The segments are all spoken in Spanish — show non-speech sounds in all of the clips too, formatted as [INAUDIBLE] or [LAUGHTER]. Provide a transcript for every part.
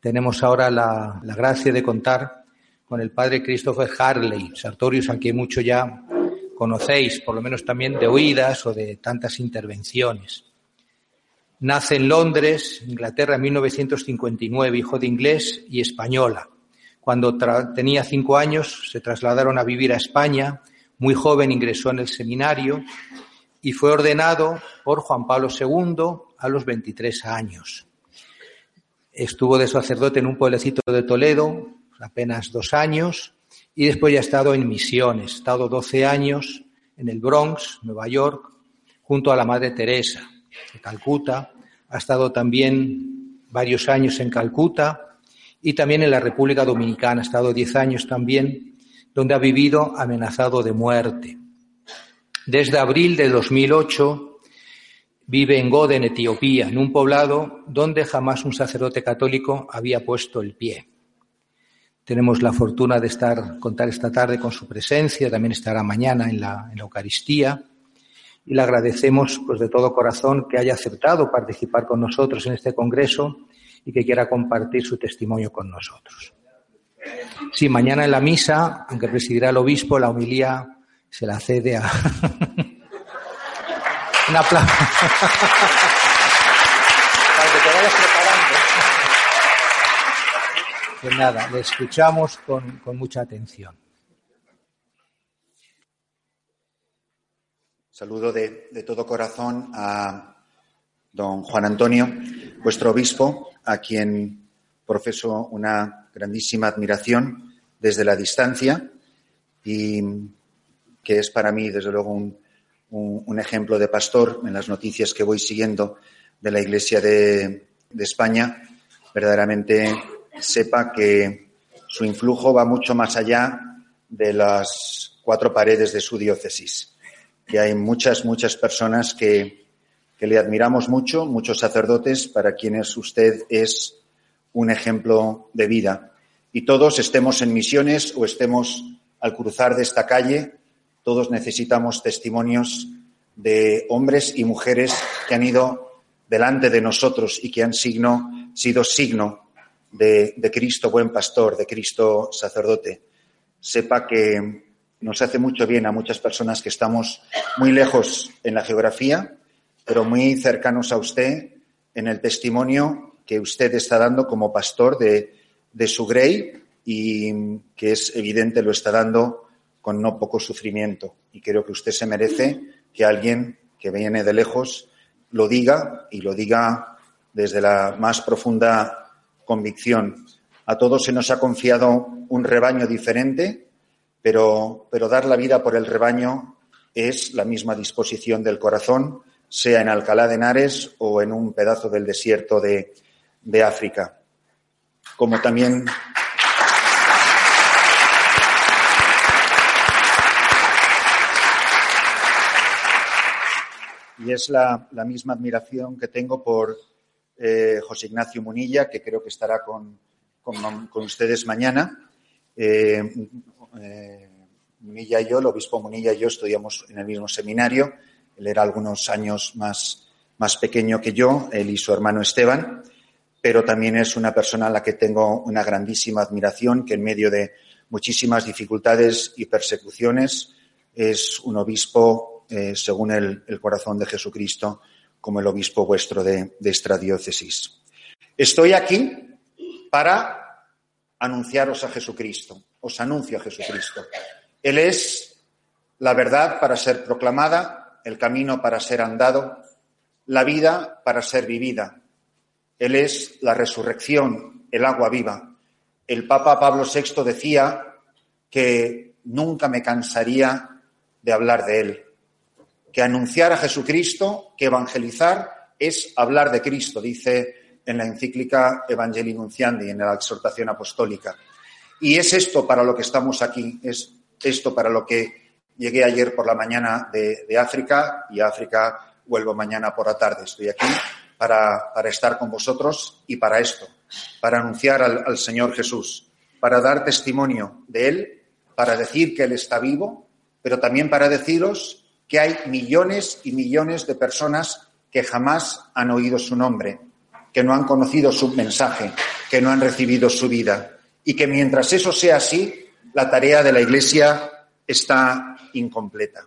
tenemos ahora la, la gracia de contar con el padre Christopher Harley, Sartorius, a quien mucho ya conocéis, por lo menos también de oídas o de tantas intervenciones. Nace en Londres, Inglaterra, en 1959, hijo de inglés y española. Cuando tenía cinco años se trasladaron a vivir a España. Muy joven ingresó en el seminario y fue ordenado por Juan Pablo II a los 23 años. Estuvo de sacerdote en un pueblecito de Toledo apenas dos años y después ya ha estado en misiones. Ha estado 12 años en el Bronx, Nueva York, junto a la Madre Teresa de Calcuta. Ha estado también varios años en Calcuta y también en la República Dominicana. Ha estado diez años también, donde ha vivido amenazado de muerte. Desde abril de 2008 vive en Gode, en Etiopía, en un poblado donde jamás un sacerdote católico había puesto el pie. Tenemos la fortuna de estar, contar esta tarde con su presencia, también estará mañana en la, en la Eucaristía y le agradecemos pues de todo corazón que haya aceptado participar con nosotros en este congreso y que quiera compartir su testimonio con nosotros. Sí, mañana en la misa, aunque presidirá el obispo, la homilía se la cede a. [LAUGHS] Un aplauso. Para que te vayas preparando. Pues nada, le escuchamos con, con mucha atención. Saludo de, de, todo corazón a don Juan Antonio, vuestro obispo, a quien profeso una grandísima admiración desde la distancia y que es para mí, desde luego, un, un, ejemplo de pastor en las noticias que voy siguiendo de la Iglesia de, de España. Verdaderamente sepa que su influjo va mucho más allá de las cuatro paredes de su diócesis. Y hay muchas, muchas personas que, que le admiramos mucho, muchos sacerdotes para quienes usted es un ejemplo de vida. Y todos estemos en misiones o estemos al cruzar de esta calle, todos necesitamos testimonios de hombres y mujeres que han ido delante de nosotros y que han sido signo de, de Cristo buen pastor, de Cristo sacerdote. Sepa que nos hace mucho bien a muchas personas que estamos muy lejos en la geografía, pero muy cercanos a usted en el testimonio que usted está dando como pastor de, de su grey y que es evidente lo está dando con no poco sufrimiento. Y creo que usted se merece que alguien que viene de lejos lo diga y lo diga desde la más profunda convicción. A todos se nos ha confiado un rebaño diferente, pero, pero dar la vida por el rebaño es la misma disposición del corazón, sea en Alcalá de Henares o en un pedazo del desierto de, de África. Como también y es la, misma admiración que tengo por eh, José Ignacio Munilla, que creo que estará con, con, con ustedes mañana. Eh, eh, Munilla y yo, el obispo Munilla y yo estudiamos en el mismo seminario. Él era algunos años más, más pequeño que yo, él y su hermano Esteban, pero también es una persona a la que tengo una grandísima admiración, que en medio de muchísimas dificultades y persecuciones es un obispo eh, según el, corazón de Jesucristo, como el obispo vuestro de, de esta diócesis. Estoy aquí para anunciaros a Jesucristo, os anuncio a Jesucristo. Él es la verdad para ser proclamada, el camino para ser andado, la vida para ser vivida. Él es la resurrección, el agua viva. El Papa Pablo VI decía que nunca me cansaría de hablar de él, que anunciar a Jesucristo, que evangelizar es hablar de Cristo, dice en la encíclica Evangelii Nunciandi, en la exhortación apostólica. Y es esto para lo que estamos aquí, es esto para lo que llegué ayer por la mañana de, África y a África vuelvo mañana por la tarde. Estoy aquí para, estar con vosotros y para esto, para anunciar al Señor Jesús, para dar testimonio de Él, para decir que Él está vivo, pero también para deciros que hay millones y millones de personas que jamás han oído su nombre, que no han conocido su mensaje, que no han recibido su vida. Y que mientras eso sea así, la tarea de la Iglesia está incompleta.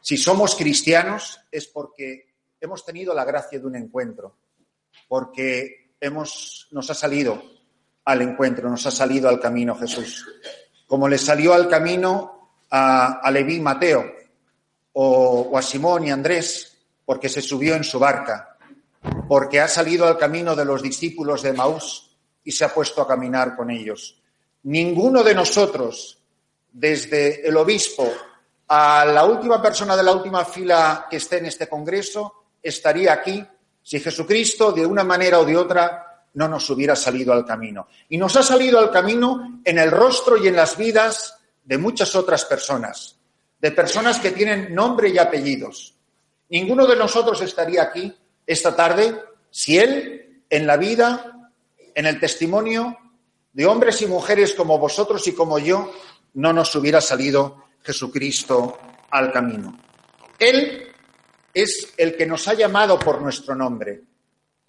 Si somos cristianos es porque hemos tenido la gracia de un encuentro, porque hemos, nos ha salido al encuentro, nos ha salido al camino Jesús. Como le salió al camino a, a Leví Mateo o, a Simón y Andrés, porque se subió en su barca, porque ha salido al camino de los discípulos de Maús y se ha puesto a caminar con ellos. Ninguno de nosotros, desde el obispo a la última persona de la última fila que esté en este congreso, estaría aquí si Jesucristo, de una manera o de otra, no nos hubiera salido al camino. Y nos ha salido al camino en el rostro y en las vidas de muchas otras personas, de personas que tienen nombre y apellidos. Ninguno de nosotros estaría aquí esta tarde si Él, en la vida, en el testimonio de hombres y mujeres como vosotros y como yo, no nos hubiera salido Jesucristo al camino. Él es el que nos ha llamado por nuestro nombre.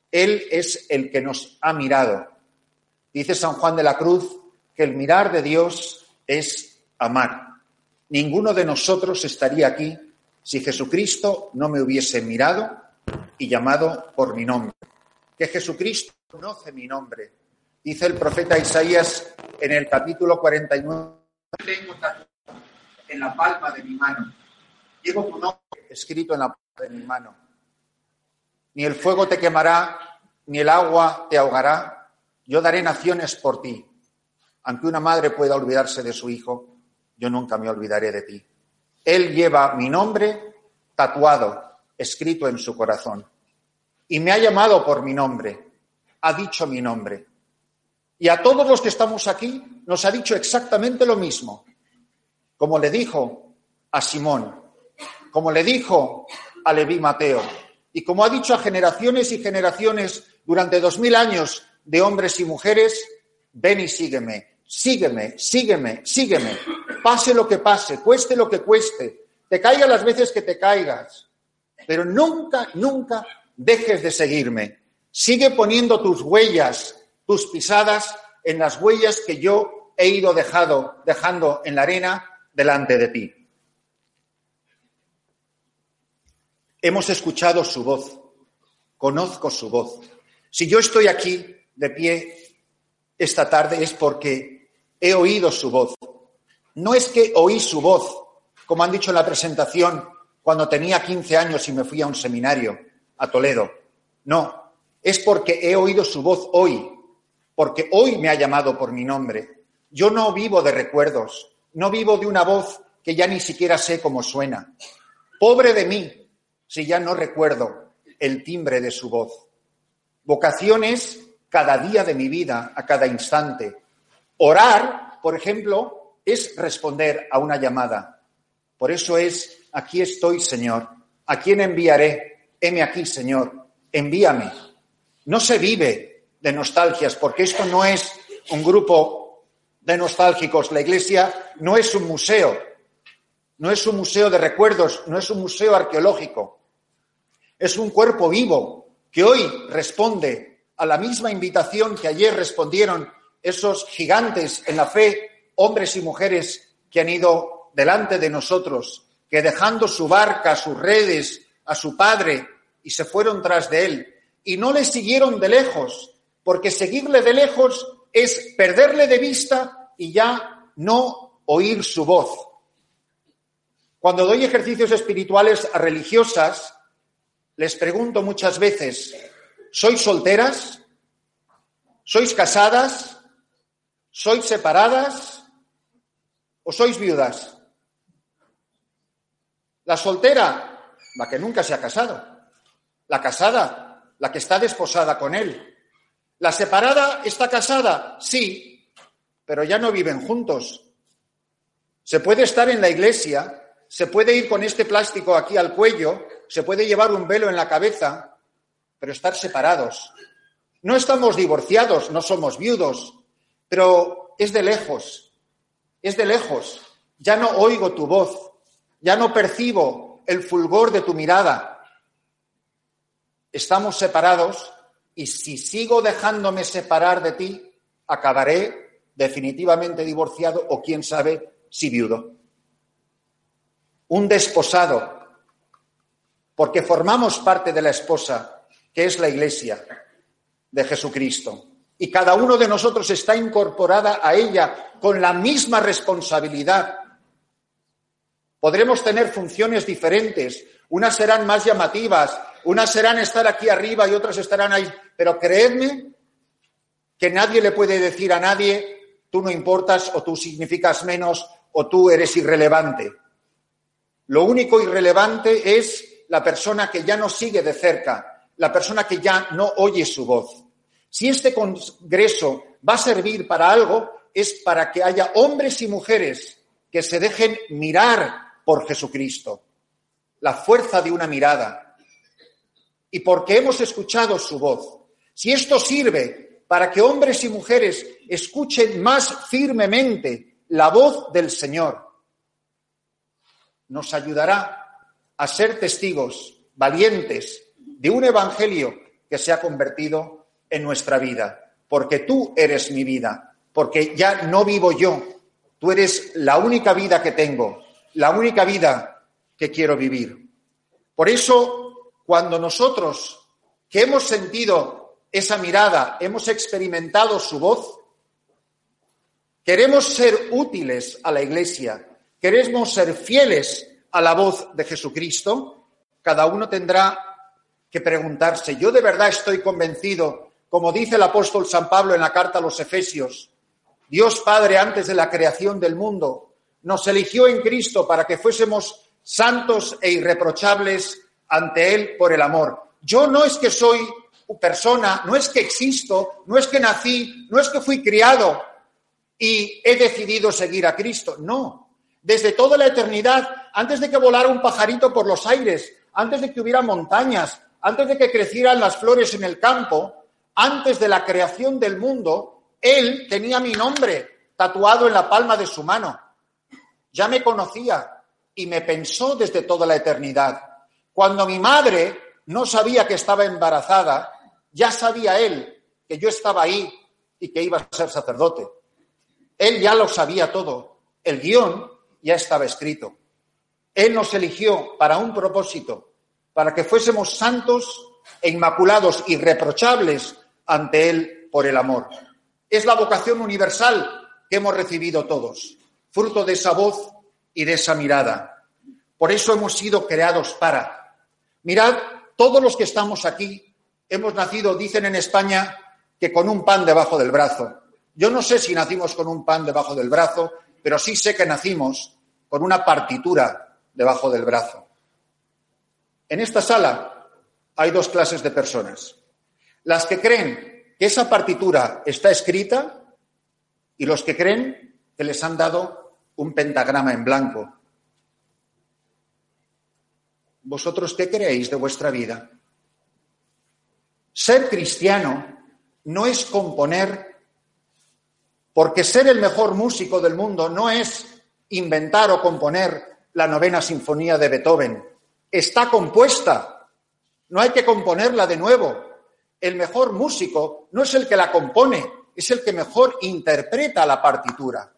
Él es el que nos ha mirado. Dice San Juan de la Cruz que el mirar de Dios es amar. Ninguno de nosotros estaría aquí si Jesucristo no me hubiese mirado y llamado por mi nombre. Que Jesucristo conoce mi nombre. Dice el profeta Isaías en el capítulo 49, tengo en la palma de mi mano. Llevo tu nombre escrito en la palma de mi mano. Ni el fuego te quemará, ni el agua te ahogará. Yo daré naciones por ti. Aunque una madre pueda olvidarse de su hijo, yo nunca me olvidaré de ti. Él lleva mi nombre tatuado, escrito en su corazón. Y me ha llamado por mi nombre, ha dicho mi nombre. Y a todos los que estamos aquí nos ha dicho exactamente lo mismo como le dijo a Simón, como le dijo a Leví Mateo, y como ha dicho a generaciones y generaciones durante dos mil años de hombres y mujeres, ven y sígueme, sígueme, sígueme, sígueme, pase lo que pase, cueste lo que cueste, te caiga las veces que te caigas, pero nunca, nunca dejes de seguirme. Sigue poniendo tus huellas, tus pisadas en las huellas que yo he ido dejado, dejando en la arena delante de ti. Hemos escuchado su voz, conozco su voz. Si yo estoy aquí de pie esta tarde es porque he oído su voz. No es que oí su voz, como han dicho en la presentación, cuando tenía 15 años y me fui a un seminario a Toledo. No, es porque he oído su voz hoy, porque hoy me ha llamado por mi nombre. Yo no vivo de recuerdos, no vivo de una voz que ya ni siquiera sé cómo suena. Pobre de mí si ya no recuerdo el timbre de su voz. Vocación es cada día de mi vida, a cada instante. Orar, por ejemplo, es responder a una llamada. Por eso es, aquí estoy, Señor. ¿A quién enviaré? Heme aquí, Señor. Envíame. No se vive de nostalgias, porque esto no es un grupo de nostálgicos. La iglesia no es un museo, no es un museo de recuerdos, no es un museo arqueológico. Es un cuerpo vivo que hoy responde a la misma invitación que ayer respondieron esos gigantes en la fe, hombres y mujeres que han ido delante de nosotros, que dejando su barca, sus redes, a su padre, y se fueron tras de él, y no le siguieron de lejos, porque seguirle de lejos es perderle de vista y ya no oír su voz. Cuando doy ejercicios espirituales a religiosas, les pregunto muchas veces, ¿sois solteras? ¿Sois casadas? ¿Sois separadas? ¿O sois viudas? La soltera, la que nunca se ha casado. La casada, la que está desposada con él. La separada está casada, sí, pero ya no viven juntos. Se puede estar en la iglesia, se puede ir con este plástico aquí al cuello, se puede llevar un velo en la cabeza, pero estar separados. No estamos divorciados, no somos viudos, pero es de lejos, es de lejos. Ya no oigo tu voz, ya no percibo el fulgor de tu mirada. Estamos separados y si sigo dejándome separar de ti, acabaré definitivamente divorciado o quién sabe si viudo. Un desposado, porque formamos parte de la esposa, que es la iglesia de Jesucristo. Y cada uno de nosotros está incorporada a ella con la misma responsabilidad. Podremos tener funciones diferentes, unas serán más llamativas, unas serán estar aquí arriba y otras estarán ahí, pero creedme que nadie le puede decir a nadie, tú no importas o tú significas menos o tú eres irrelevante. Lo único irrelevante es la persona que ya no sigue de cerca, la persona que ya no oye su voz. Si este congreso va a servir para algo, es para que haya hombres y mujeres que se dejen mirar por Jesucristo, la fuerza de una mirada, y porque hemos escuchado su voz. Si esto sirve para que hombres y mujeres escuchen más firmemente la voz del Señor, nos ayudará a ser testigos valientes de un evangelio que se ha convertido en nuestra vida, porque tú eres mi vida, porque ya no vivo yo, tú eres la única vida que tengo, la única vida que quiero vivir. Por eso, cuando nosotros que hemos sentido esa mirada, hemos experimentado su voz, queremos ser útiles a la Iglesia, queremos ser fieles a la voz de Jesucristo, cada uno tendrá que preguntarse, ¿yo de verdad estoy convencido, como dice el apóstol San Pablo en la carta a los Efesios, Dios Padre antes de la creación del mundo nos eligió en Cristo para que fuésemos santos e irreprochables ante Él por el amor. Yo no es que soy persona, no es que existo, no es que nací, no es que fui criado y he decidido seguir a Cristo. No. Desde toda la eternidad, antes de que volara un pajarito por los aires, antes de que hubiera montañas, antes de que crecieran las flores en el campo, antes de la creación del mundo, Él tenía mi nombre tatuado en la palma de su mano. Ya me conocía y me pensó desde toda la eternidad. Cuando mi madre no sabía que estaba embarazada, ya sabía él que yo estaba ahí y que iba a ser sacerdote. Él ya lo sabía todo. El guion ya estaba escrito. Él nos eligió para un propósito, para que fuésemos santos e inmaculados, irreprochables ante Él por el amor. Es la vocación universal que hemos recibido todos, fruto de esa voz y de esa mirada. Por eso hemos sido creados para. Mirad, todos los que estamos aquí hemos nacido, dicen en España, que con un pan debajo del brazo. Yo no sé si nacimos con un pan debajo del brazo, pero sí sé que nacimos con una partitura debajo del brazo. En esta sala hay dos clases de personas. Las que creen que esa partitura está escrita y los que creen que les han dado un pentagrama en blanco. ¿Vosotros qué creéis de vuestra vida? Ser cristiano no es componer, porque ser el mejor músico del mundo no es inventar o componer la novena sinfonía de Beethoven. Está compuesta, no hay que componerla de nuevo. El mejor músico no es el que la compone, es el que mejor interpreta la partitura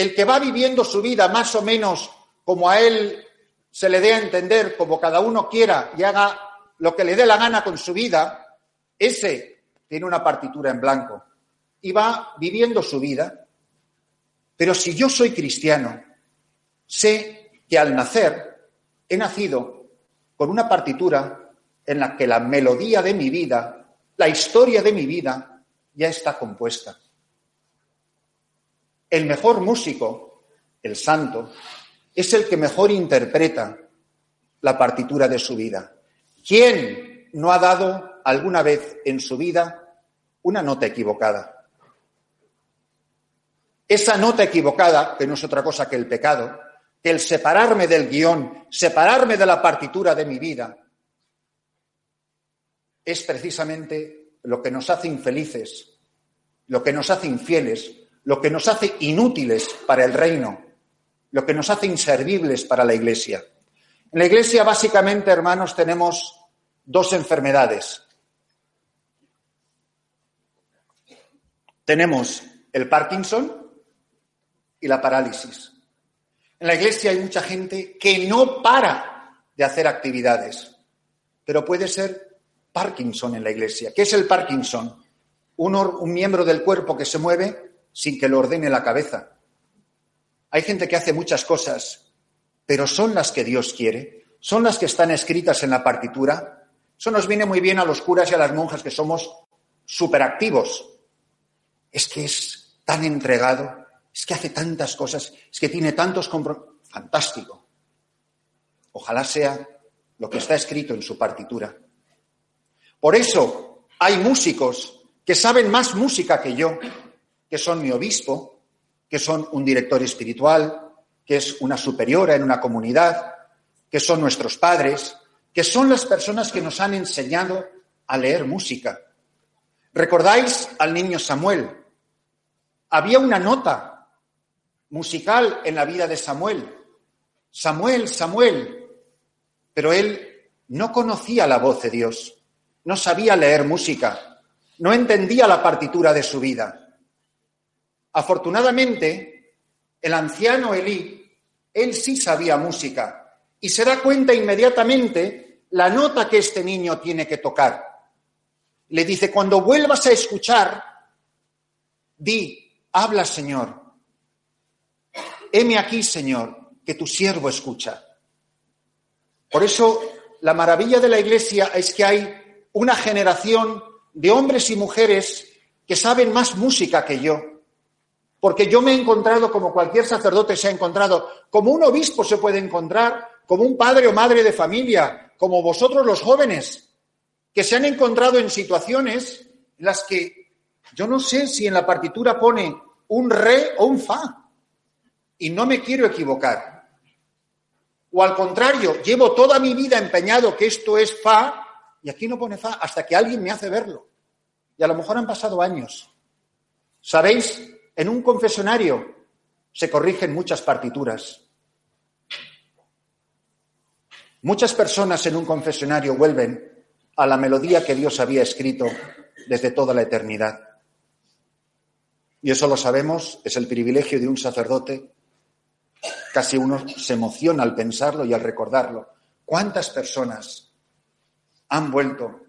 el que va viviendo su vida más o menos como a él se le dé a entender, como cada uno quiera y haga lo que le dé la gana con su vida, ese tiene una partitura en blanco y va viviendo su vida. Pero si yo soy cristiano, sé que al nacer he nacido con una partitura en la que la melodía de mi vida, la historia de mi vida, ya está compuesta. El mejor músico, el santo, es el que mejor interpreta la partitura de su vida. ¿Quién no ha dado alguna vez en su vida una nota equivocada? Esa nota equivocada, que no es otra cosa que el pecado, que el separarme del guion, separarme de la partitura de mi vida, es precisamente lo que nos hace infelices, lo que nos hace infieles, lo que nos hace inútiles para el reino, lo que nos hace inservibles para la Iglesia. En la Iglesia, básicamente, hermanos, tenemos dos enfermedades. Tenemos el Parkinson y la parálisis. En la Iglesia hay mucha gente que no para de hacer actividades, pero puede ser Parkinson en la iglesia. ¿Qué es el Parkinson? Un, miembro del cuerpo que se mueve sin que lo ordene la cabeza. Hay gente que hace muchas cosas, pero son las que Dios quiere, son las que están escritas en la partitura. Eso nos viene muy bien a los curas y a las monjas que somos superactivos. Es que es tan entregado, es que hace tantas cosas, es que tiene tantos compromisos. Fantástico. Ojalá sea lo que está escrito en su partitura. Por eso hay músicos que saben más música que yo, que son mi obispo, que son un director espiritual, que es una superiora en una comunidad, que son nuestros padres, que son las personas que nos han enseñado a leer música. ¿Recordáis al niño Samuel? Había una nota musical en la vida de Samuel. Samuel, Samuel. Pero él no conocía la voz de Dios, no sabía leer música, no entendía la partitura de su vida. Afortunadamente, el anciano Elí, él sí sabía música y se da cuenta inmediatamente la nota que este niño tiene que tocar. Le dice, cuando vuelvas a escuchar, di, habla Señor. Heme aquí, Señor, que tu siervo escucha. Por eso, la maravilla de la Iglesia es que hay una generación de hombres y mujeres que saben más música que yo, porque yo me he encontrado como cualquier sacerdote se ha encontrado, como un obispo se puede encontrar, como un padre o madre de familia, como vosotros los jóvenes, que se han encontrado en situaciones en las que yo no sé si en la partitura pone un re o un fa, y no me quiero equivocar. O al contrario, llevo toda mi vida empeñado que esto es fa, y aquí no pone fa, hasta que alguien me hace verlo. Y a lo mejor han pasado años. ¿Sabéis? En un confesionario se corrigen muchas partituras. Muchas personas en un confesionario vuelven a la melodía que Dios había escrito desde toda la eternidad. Y eso lo sabemos, es el privilegio de un sacerdote. Casi uno se emociona al pensarlo y al recordarlo. ¿Cuántas personas han vuelto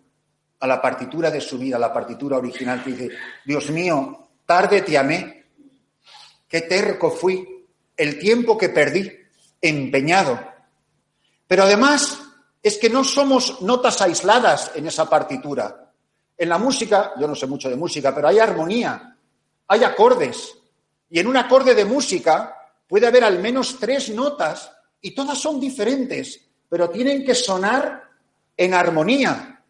a la partitura de su vida, a la partitura original que dice, Dios mío, tarde te amé, qué terco fui, el tiempo que perdí, empeñado. Pero además es que no somos notas aisladas en esa partitura. En la música, yo no sé mucho de música, pero hay armonía, hay acordes. Y en un acorde de música puede haber al menos tres notas y todas son diferentes, pero tienen que sonar en armonía.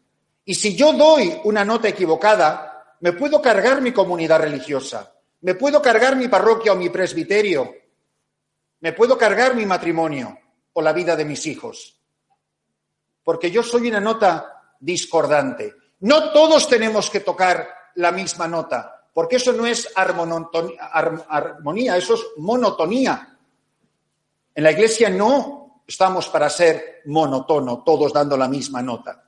Y si yo doy una nota equivocada, me puedo cargar mi comunidad religiosa. Me puedo cargar mi parroquia o mi presbiterio. Me puedo cargar mi matrimonio o la vida de mis hijos. Porque yo soy una nota discordante. No todos tenemos que tocar la misma nota, porque eso no es armonía, eso es monotonía. En la iglesia no estamos para ser monotono, todos dando la misma nota.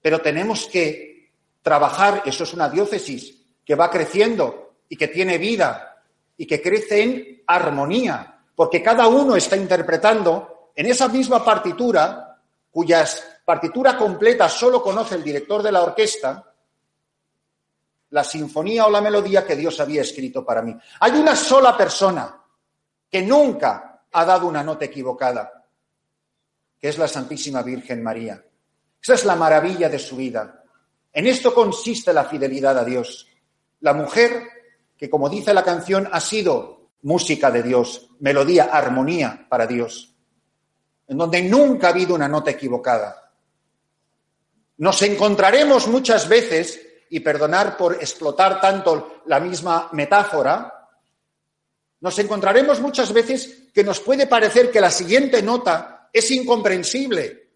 Pero tenemos que trabajar, eso es una diócesis que va creciendo, y que tiene vida y que crece en armonía, porque cada uno está interpretando en esa misma partitura, cuyas partitura completa solo conoce el director de la orquesta, la sinfonía o la melodía que Dios había escrito para mí. Hay una sola persona que nunca ha dado una nota equivocada, que es la Santísima Virgen María. Esa es la maravilla de su vida. En esto consiste la fidelidad a Dios. La mujer que, como dice la canción, ha sido música de Dios, melodía, armonía para Dios, en donde nunca ha habido una nota equivocada. Nos encontraremos muchas veces, y perdonar por explotar tanto la misma metáfora, nos encontraremos muchas veces que nos puede parecer que la siguiente nota es incomprensible.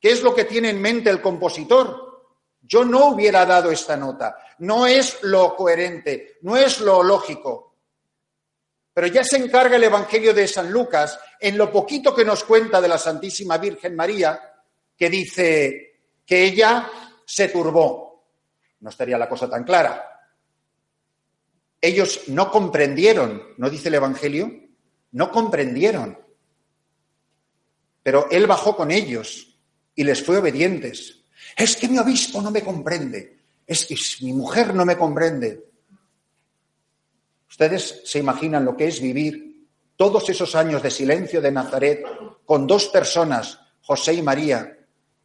¿Qué es lo que tiene en mente el compositor? Yo no hubiera dado esta nota. No es lo coherente, no es lo lógico. Pero ya se encarga el Evangelio de San Lucas en lo poquito que nos cuenta de la Santísima Virgen María, que dice que ella se turbó. No estaría la cosa tan clara. Ellos no comprendieron, ¿no dice el Evangelio? No comprendieron. Pero Él bajó con ellos y les fue obedientes. Es que mi obispo no me comprende. Es que mi mujer no me comprende. Ustedes se imaginan lo que es vivir todos esos años de silencio de Nazaret con dos personas, José y María,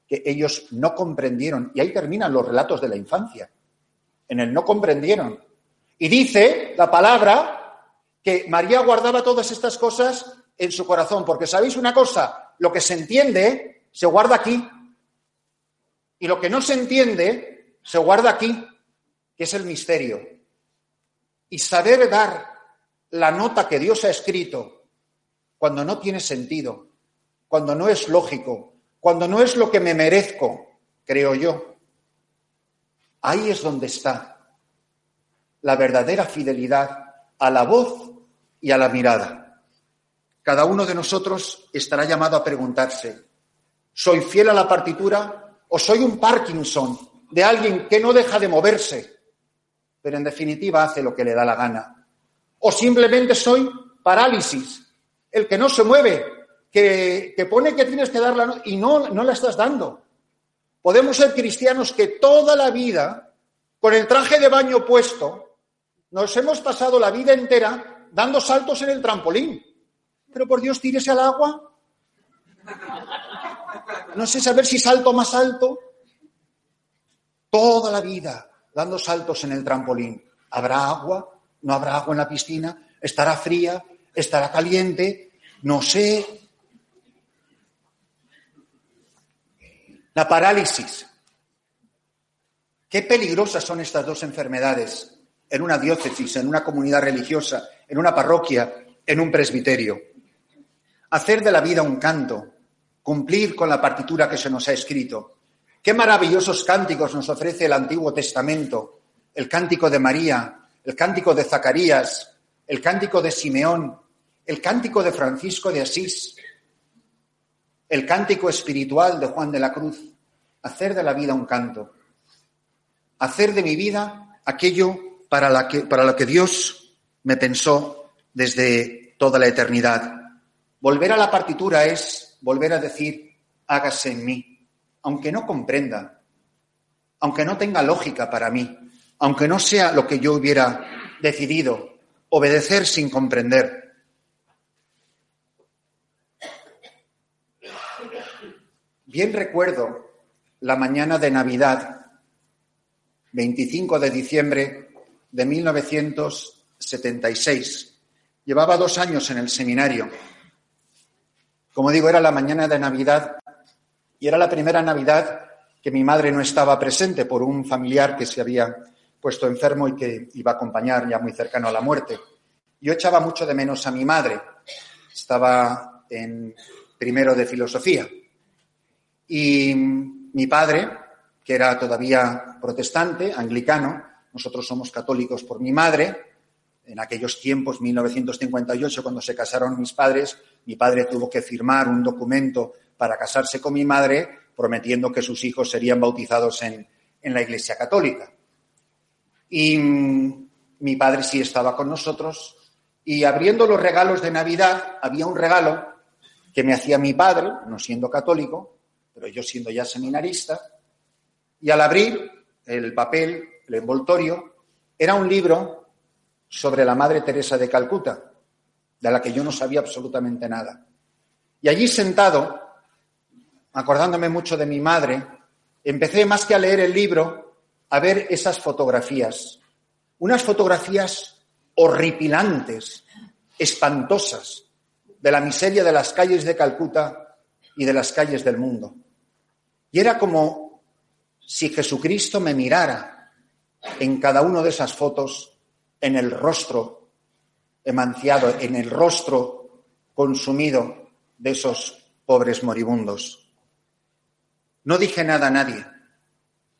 que ellos no comprendieron. Y ahí terminan los relatos de la infancia. En el no comprendieron. Y dice la palabra que María guardaba todas estas cosas en su corazón, porque sabéis una cosa, lo que se entiende se guarda aquí. Y lo que no se entiende se guarda aquí, que es el misterio. Y saber dar la nota que Dios ha escrito cuando no tiene sentido, cuando no es lógico, cuando no es lo que me merezco, creo yo. Ahí es donde está la verdadera fidelidad a la voz y a la mirada. Cada uno de nosotros estará llamado a preguntarse, ¿soy fiel a la partitura o soy un Parkinson de alguien que no deja de moverse, pero en definitiva hace lo que le da la gana? ¿O simplemente soy parálisis, el que no se mueve, que, pone que tienes que darla y no, no la estás dando. Podemos ser cristianos que toda la vida, con el traje de baño puesto, nos hemos pasado la vida entera dando saltos en el trampolín. Pero por Dios, tírese al agua. No sé saber si salto más alto. Toda la vida dando saltos en el trampolín. ¿Habrá agua? ¿No habrá agua en la piscina? ¿Estará fría? ¿Estará caliente? No sé. La parálisis. Qué peligrosas son estas dos enfermedades en una diócesis, en una comunidad religiosa, en una parroquia, en un presbiterio. Hacer de la vida un canto, cumplir con la partitura que se nos ha escrito. Qué maravillosos cánticos nos ofrece el Antiguo Testamento, el cántico de María, el cántico de Zacarías, el cántico de Simeón, el cántico de Francisco de Asís, el cántico espiritual de Juan de la Cruz, hacer de la vida un canto, hacer de mi vida aquello para, la que, para lo que Dios me pensó desde toda la eternidad. Volver a la partitura es volver a decir, hágase en mí, aunque no comprenda, aunque no tenga lógica para mí, aunque no sea lo que yo hubiera decidido, obedecer sin comprender. Bien recuerdo la mañana de Navidad, 25 de diciembre de 1976. Llevaba dos años en el seminario. Como digo, era la mañana de Navidad y era la primera Navidad que mi madre no estaba presente por un familiar que se había puesto enfermo y que iba a acompañar ya muy cercano a la muerte. Yo echaba mucho de menos a mi madre. Estaba en primero de filosofía y mi padre, que era todavía protestante, anglicano, nosotros somos católicos por mi madre, en aquellos tiempos, 1958, cuando se casaron mis padres, mi padre tuvo que firmar un documento para casarse con mi madre, prometiendo que sus hijos serían bautizados en, en la Iglesia Católica. Y mi padre sí estaba con nosotros y abriendo los regalos de Navidad había un regalo que me hacía mi padre, no siendo católico, pero yo siendo ya seminarista, y al abrir el papel, el envoltorio, era un libro sobre la Madre Teresa de Calcuta, de la que yo no sabía absolutamente nada. Y allí sentado, acordándome mucho de mi madre, empecé más que a leer el libro, a ver esas fotografías, unas fotografías horripilantes, espantosas, de la miseria de las calles de Calcuta y de las calles del mundo. Y era como si Jesucristo me mirara en cada una de esas fotos, en el rostro emanciado, en el rostro consumido de esos pobres moribundos. No dije nada a nadie,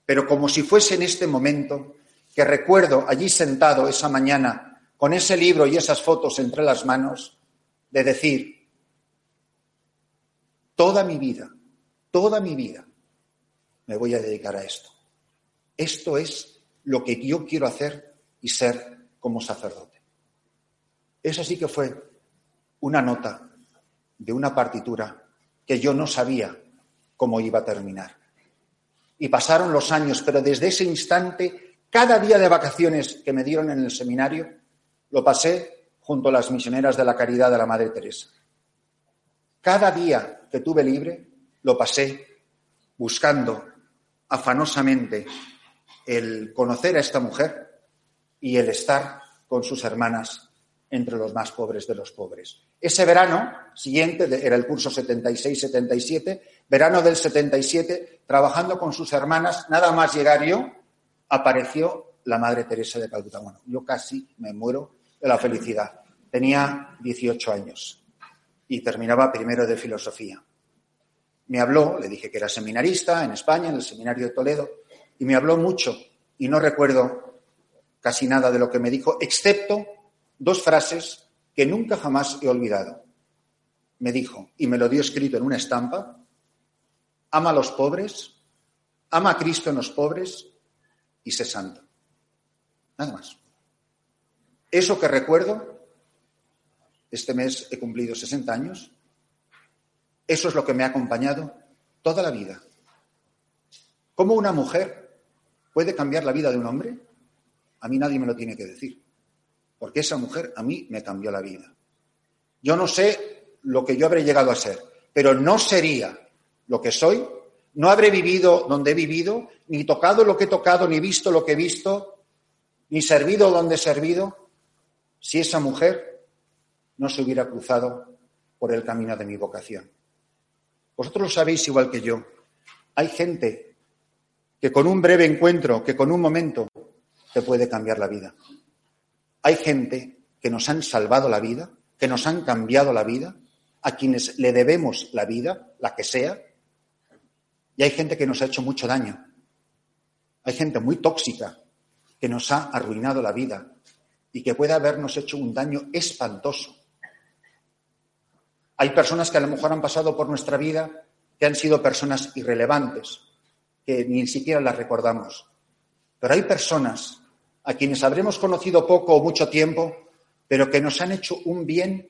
pero como si fuese en este momento que recuerdo allí sentado esa mañana con ese libro y esas fotos entre las manos, de decir, toda mi vida, toda mi vida, me voy a dedicar a esto. Esto es lo que yo quiero hacer y ser como sacerdote. Eso sí que fue una nota de una partitura que yo no sabía cómo iba a terminar. Y pasaron los años, pero desde ese instante, cada día de vacaciones que me dieron en el seminario, lo pasé junto a las misioneras de la caridad de la Madre Teresa. Cada día que tuve libre, lo pasé buscando afanosamente el conocer a esta mujer y el estar con sus hermanas entre los más pobres de los pobres. Ese verano siguiente, era el curso 76-77, verano del 77, trabajando con sus hermanas, nada más llegar yo, apareció la Madre Teresa de Calcuta. Bueno, yo casi me muero de la felicidad. Tenía 18 años y terminaba primero de filosofía. Me habló, le dije que era seminarista en España, en el seminario de Toledo, y me habló mucho y no recuerdo casi nada de lo que me dijo, excepto dos frases que nunca jamás he olvidado. Me dijo, y me lo dio escrito en una estampa, ama a los pobres, ama a Cristo en los pobres y sé santo. Nada más. Eso que recuerdo, este mes he cumplido 60 años, eso es lo que me ha acompañado toda la vida. ¿Cómo una mujer puede cambiar la vida de un hombre? A mí nadie me lo tiene que decir porque esa mujer a mí me cambió la vida. Yo no sé lo que yo habré llegado a ser, pero no sería lo que soy, no habré vivido donde he vivido, ni tocado lo que he tocado, ni visto lo que he visto, ni servido donde he servido, si esa mujer no se hubiera cruzado por el camino de mi vocación. Vosotros lo sabéis igual que yo. Hay gente que con un breve encuentro, que con un momento, te puede cambiar la vida. Hay gente que nos han salvado la vida, que nos han cambiado la vida, a quienes le debemos la vida, la que sea, y hay gente que nos ha hecho mucho daño. Hay gente muy tóxica que nos ha arruinado la vida y que puede habernos hecho un daño espantoso. Hay personas que a lo mejor han pasado por nuestra vida que han sido personas irrelevantes, que ni siquiera las recordamos. Pero hay personas a quienes habremos conocido poco o mucho tiempo, pero que nos han hecho un bien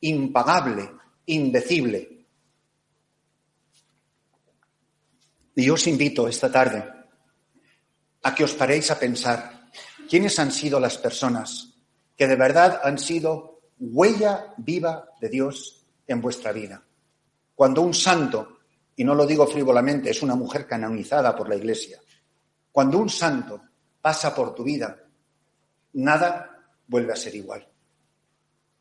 impagable, indecible. Y yo os invito esta tarde a que os paréis a pensar quiénes han sido las personas que de verdad han sido huella viva de Dios en vuestra vida. Cuando un santo, y no lo digo frívolamente, es una mujer canonizada por la Iglesia, cuando un santo pasa por tu vida, nada vuelve a ser igual.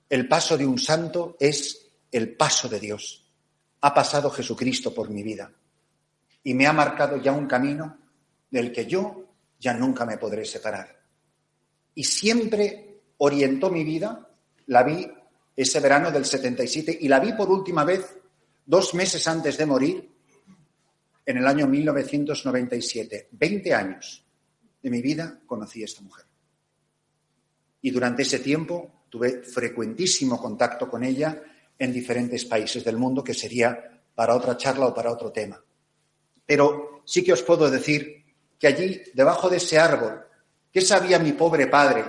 El paso de un santo es el paso de Dios. Ha pasado Jesucristo por mi vida y me ha marcado ya un camino del que yo ya nunca me podré separar. Y siempre orientó mi vida, la vi ese verano del 77 y la vi por última vez dos meses antes de morir en el año 1997, 20 años de mi vida conocí a esta mujer. Y durante ese tiempo tuve frecuentísimo contacto con ella en diferentes países del mundo, que sería para otra charla o para otro tema. Pero sí que os puedo decir que allí, debajo de ese árbol, ¿qué sabía mi pobre padre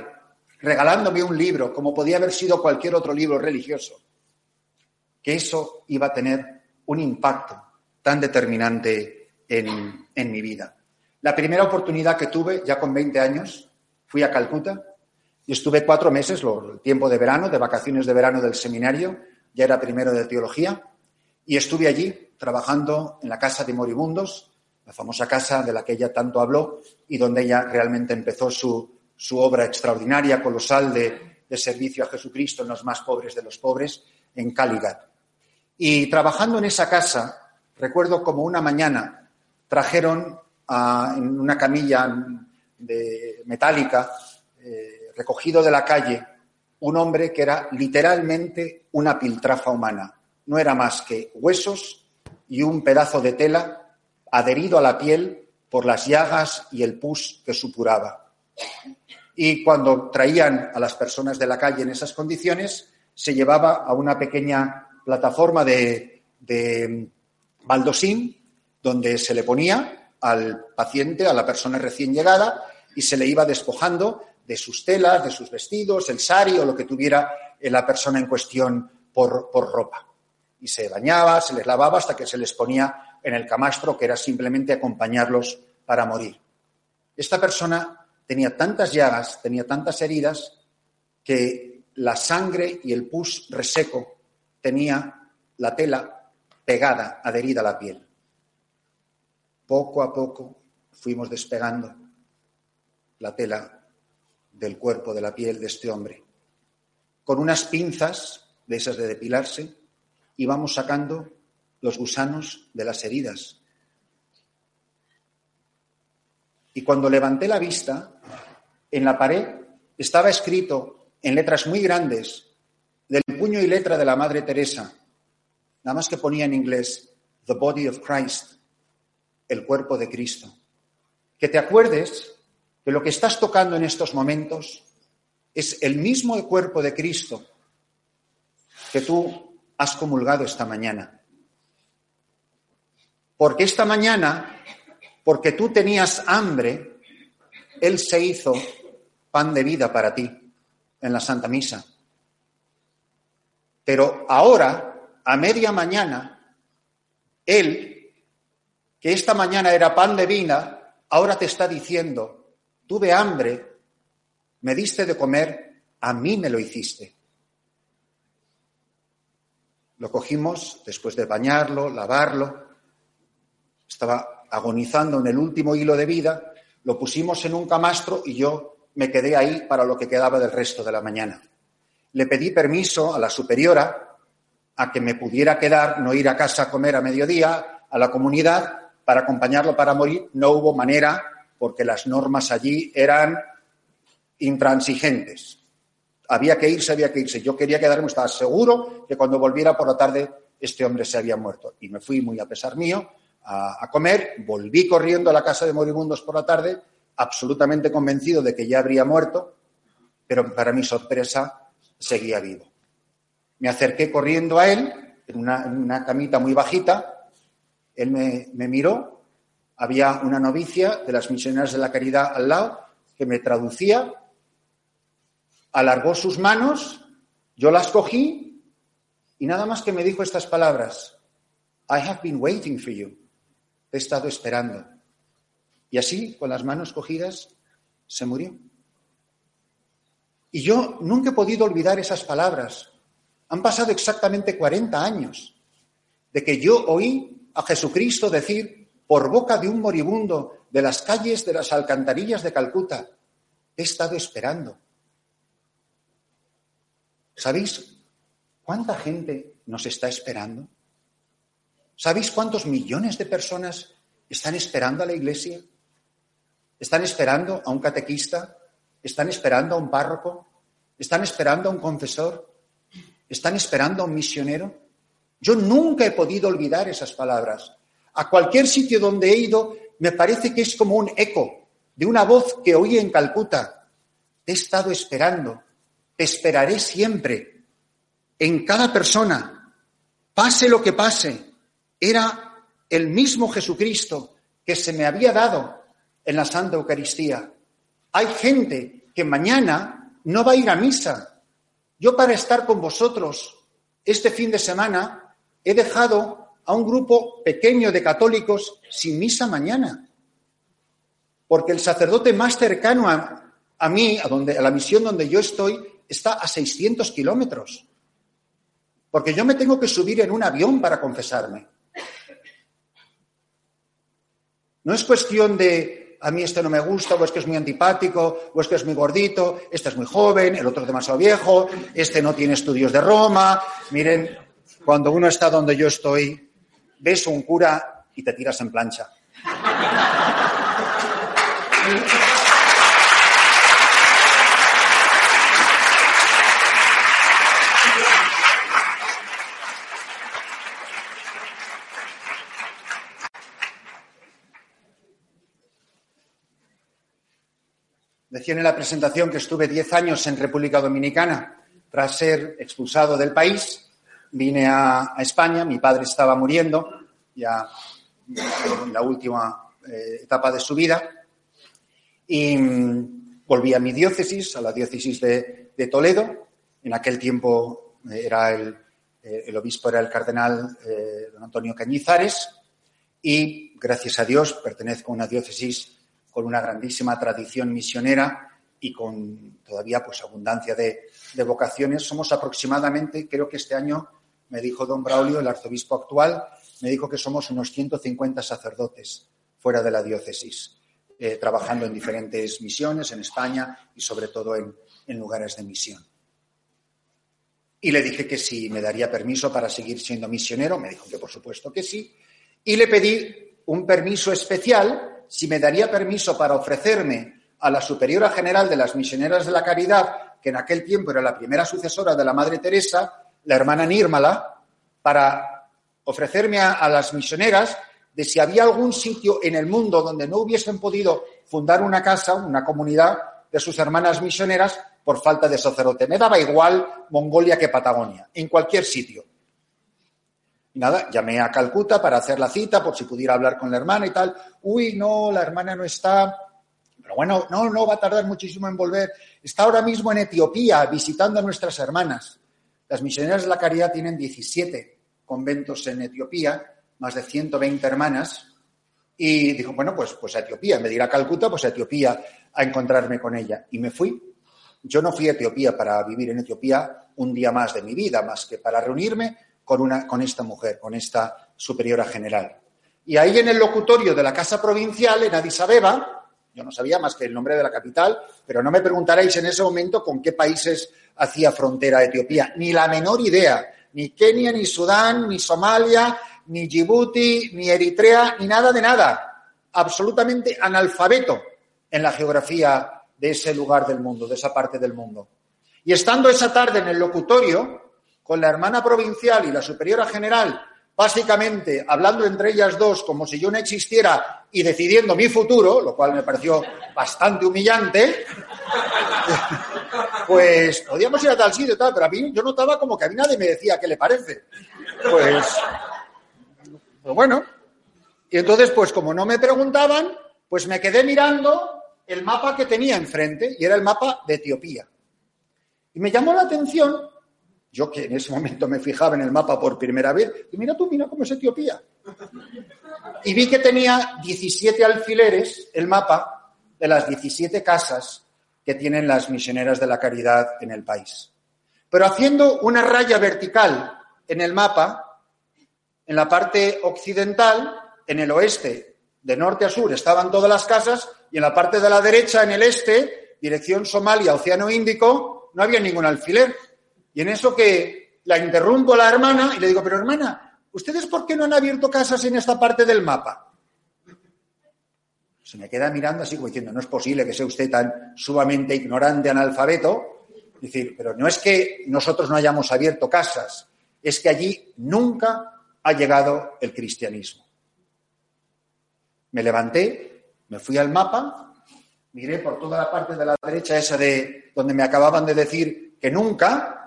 regalándome un libro, como podía haber sido cualquier otro libro religioso? Que eso iba a tener un impacto tan determinante en, en mi vida. La primera oportunidad que tuve, ya con 20 años, fui a Calcuta y estuve cuatro meses, el tiempo de verano, de vacaciones de verano del seminario, ya era primero de teología, y estuve allí trabajando en la casa de moribundos, la famosa casa de la que ella tanto habló y donde ella realmente empezó su, su obra extraordinaria, colosal de, de, servicio a Jesucristo en los más pobres de los pobres, en Caligat. Y trabajando en esa casa, recuerdo como una mañana trajeron en una camilla de, metálica, eh, recogido de la calle, un hombre que era literalmente una piltrafa humana. No era más que huesos y un pedazo de tela adherido a la piel por las llagas y el pus que supuraba. Y cuando traían a las personas de la calle en esas condiciones, se llevaba a una pequeña plataforma de baldosín donde se le ponía al paciente, a la persona recién llegada, y se le iba despojando de sus telas, de sus vestidos, el sari o lo que tuviera la persona en cuestión por, por ropa. Y se bañaba, se les lavaba hasta que se les ponía en el camastro, que era simplemente acompañarlos para morir. Esta persona tenía tantas llagas, tenía tantas heridas, que la sangre y el pus reseco tenía la tela pegada, adherida a la piel. Poco a poco fuimos despegando la tela del cuerpo, de la piel de este hombre. Con unas pinzas, de esas de depilarse, íbamos sacando los gusanos de las heridas. Y cuando levanté la vista, en la pared estaba escrito en letras muy grandes, del puño y letra de la Madre Teresa, nada más que ponía en inglés, The Body of Christ, el cuerpo de Cristo. Que te acuerdes que lo que estás tocando en estos momentos es el mismo cuerpo de Cristo que tú has comulgado esta mañana. Porque esta mañana, porque tú tenías hambre, Él se hizo pan de vida para ti en la Santa Misa. Pero ahora, a media mañana, Él, que esta mañana era pan de vida, ahora te está diciendo, tuve hambre, me diste de comer, a mí me lo hiciste. Lo cogimos después de bañarlo, lavarlo, estaba agonizando en el último hilo de vida, lo pusimos en un camastro y yo me quedé ahí para lo que quedaba del resto de la mañana. Le pedí permiso a la superiora a que me pudiera quedar, no ir a casa a comer a mediodía, a la comunidad, para acompañarlo para morir. No hubo manera porque las normas allí eran intransigentes. Había que irse, había que irse. Yo quería quedarme, estaba seguro que cuando volviera por la tarde este hombre se había muerto. Y me fui muy a pesar mío a, a comer, volví corriendo a la casa de moribundos por la tarde absolutamente convencido de que ya habría muerto, pero para mi sorpresa seguía vivo. Me acerqué corriendo a él, en una, camita muy bajita, él me, me miró, había una novicia de las misioneras de la caridad al lado que me traducía, alargó sus manos, yo las cogí y nada más que me dijo estas palabras, I have been waiting for you, he estado esperando. Y así, con las manos cogidas, se murió. Y yo nunca he podido olvidar esas palabras. Han pasado exactamente 40 años de que yo oí a Jesucristo decir por boca de un moribundo de las calles de las alcantarillas de Calcuta, he estado esperando. ¿Sabéis cuánta gente nos está esperando? ¿Sabéis cuántos millones de personas están esperando a la iglesia? ¿Están esperando a un catequista? ¿Están esperando a un párroco? ¿Están esperando a un confesor? ¿Están esperando a un misionero? Yo nunca he podido olvidar esas palabras. A cualquier sitio donde he ido, me parece que es como un eco de una voz que oí en Calcuta. Te he estado esperando, te esperaré siempre, en cada persona, pase lo que pase. Era el mismo Jesucristo que se me había dado en la Santa Eucaristía. Hay gente que mañana no va a ir a misa. Yo para estar con vosotros este fin de semana he dejado a un grupo pequeño de católicos sin misa mañana. Porque el sacerdote más cercano a, mí, a, donde, a la misión donde yo estoy, está a 600 kilómetros. Porque yo me tengo que subir en un avión para confesarme. No es cuestión de a mí este no me gusta, o es que es muy antipático, o es que es muy gordito, este es muy joven, el otro es demasiado viejo, este no tiene estudios de Roma. Miren, cuando uno está donde yo estoy, ves un cura y te tiras en plancha. [LAUGHS] Decía en la presentación que estuve diez años en República Dominicana. Tras ser expulsado del país, vine a, España. Mi padre estaba muriendo, ya en la última eh, etapa de su vida. Y volví a mi diócesis, a la diócesis de, Toledo. En aquel tiempo eh, era el, eh, el obispo era el cardenal don Antonio Cañizares y, gracias a Dios, pertenezco a una diócesis con una grandísima tradición misionera y con todavía pues abundancia de, vocaciones. Somos aproximadamente, creo que este año me dijo don Braulio, el arzobispo actual, me dijo que somos unos 150 sacerdotes fuera de la diócesis, eh, trabajando en diferentes misiones en España y sobre todo en, lugares de misión. Y le dije que si me daría permiso para seguir siendo misionero, me dijo que por supuesto que sí, y le pedí un permiso especial, si me daría permiso para ofrecerme a la superiora general de las misioneras de la caridad, que en aquel tiempo era la primera sucesora de la Madre Teresa, la hermana Nírmala, para ofrecerme a, las misioneras de si había algún sitio en el mundo donde no hubiesen podido fundar una casa, una comunidad de sus hermanas misioneras por falta de sacerdote. Me daba igual Mongolia que Patagonia, en cualquier sitio. Y nada, llamé a Calcuta para hacer la cita por si pudiera hablar con la hermana y tal. Uy, no, la hermana no está. Pero bueno, no, no va a tardar muchísimo en volver. Está ahora mismo en Etiopía visitando a nuestras hermanas. Las misioneras de la caridad tienen 17 conventos en Etiopía, más de 120 hermanas, y dijo, bueno, pues, pues a Etiopía, me dirá Calcuta, pues a Etiopía a encontrarme con ella. Y me fui. Yo no fui a Etiopía para vivir en Etiopía un día más de mi vida, más que para reunirme con, esta mujer, con esta superiora general. Y ahí en el locutorio de la Casa Provincial, en Addis Abeba, yo no sabía más que el nombre de la capital, pero no me preguntaréis en ese momento con qué países hacía frontera Etiopía. Ni la menor idea. Ni Kenia, ni Sudán, ni Somalia, ni Djibouti, ni Eritrea, ni nada de nada. Absolutamente analfabeto en la geografía de ese lugar del mundo, de esa parte del mundo. Y estando esa tarde en el locutorio, con la hermana provincial y la superiora general, básicamente hablando entre ellas dos como si yo no existiera y decidiendo mi futuro, lo cual me pareció bastante humillante, [LAUGHS] pues podíamos ir a tal sitio y tal, pero a mí yo notaba como que a mí nadie me decía qué le parece. Pues, pues bueno. Y entonces, pues como no me preguntaban, pues me quedé mirando el mapa que tenía enfrente y era el mapa de Etiopía. Y me llamó la atención, yo que en ese momento me fijaba en el mapa por primera vez, y mira tú, mira cómo es Etiopía. Y vi que tenía 17 alfileres el mapa de las 17 casas que tienen las misioneras de la caridad en el país. Pero haciendo una raya vertical en el mapa, en la parte occidental, en el oeste, de norte a sur, estaban todas las casas y en la parte de la derecha, en el este, dirección Somalia, Océano Índico, no había ningún alfiler. Y en eso que la interrumpo a la hermana y le digo, pero hermana, ¿ustedes por qué no han abierto casas en esta parte del mapa? Se me queda mirando así como diciendo, no es posible que sea usted tan sumamente ignorante, analfabeto. decir, pero no es que nosotros no hayamos abierto casas, es que allí nunca ha llegado el cristianismo. Me levanté, me fui al mapa, miré por toda la parte de la derecha esa de donde me acababan de decir que nunca,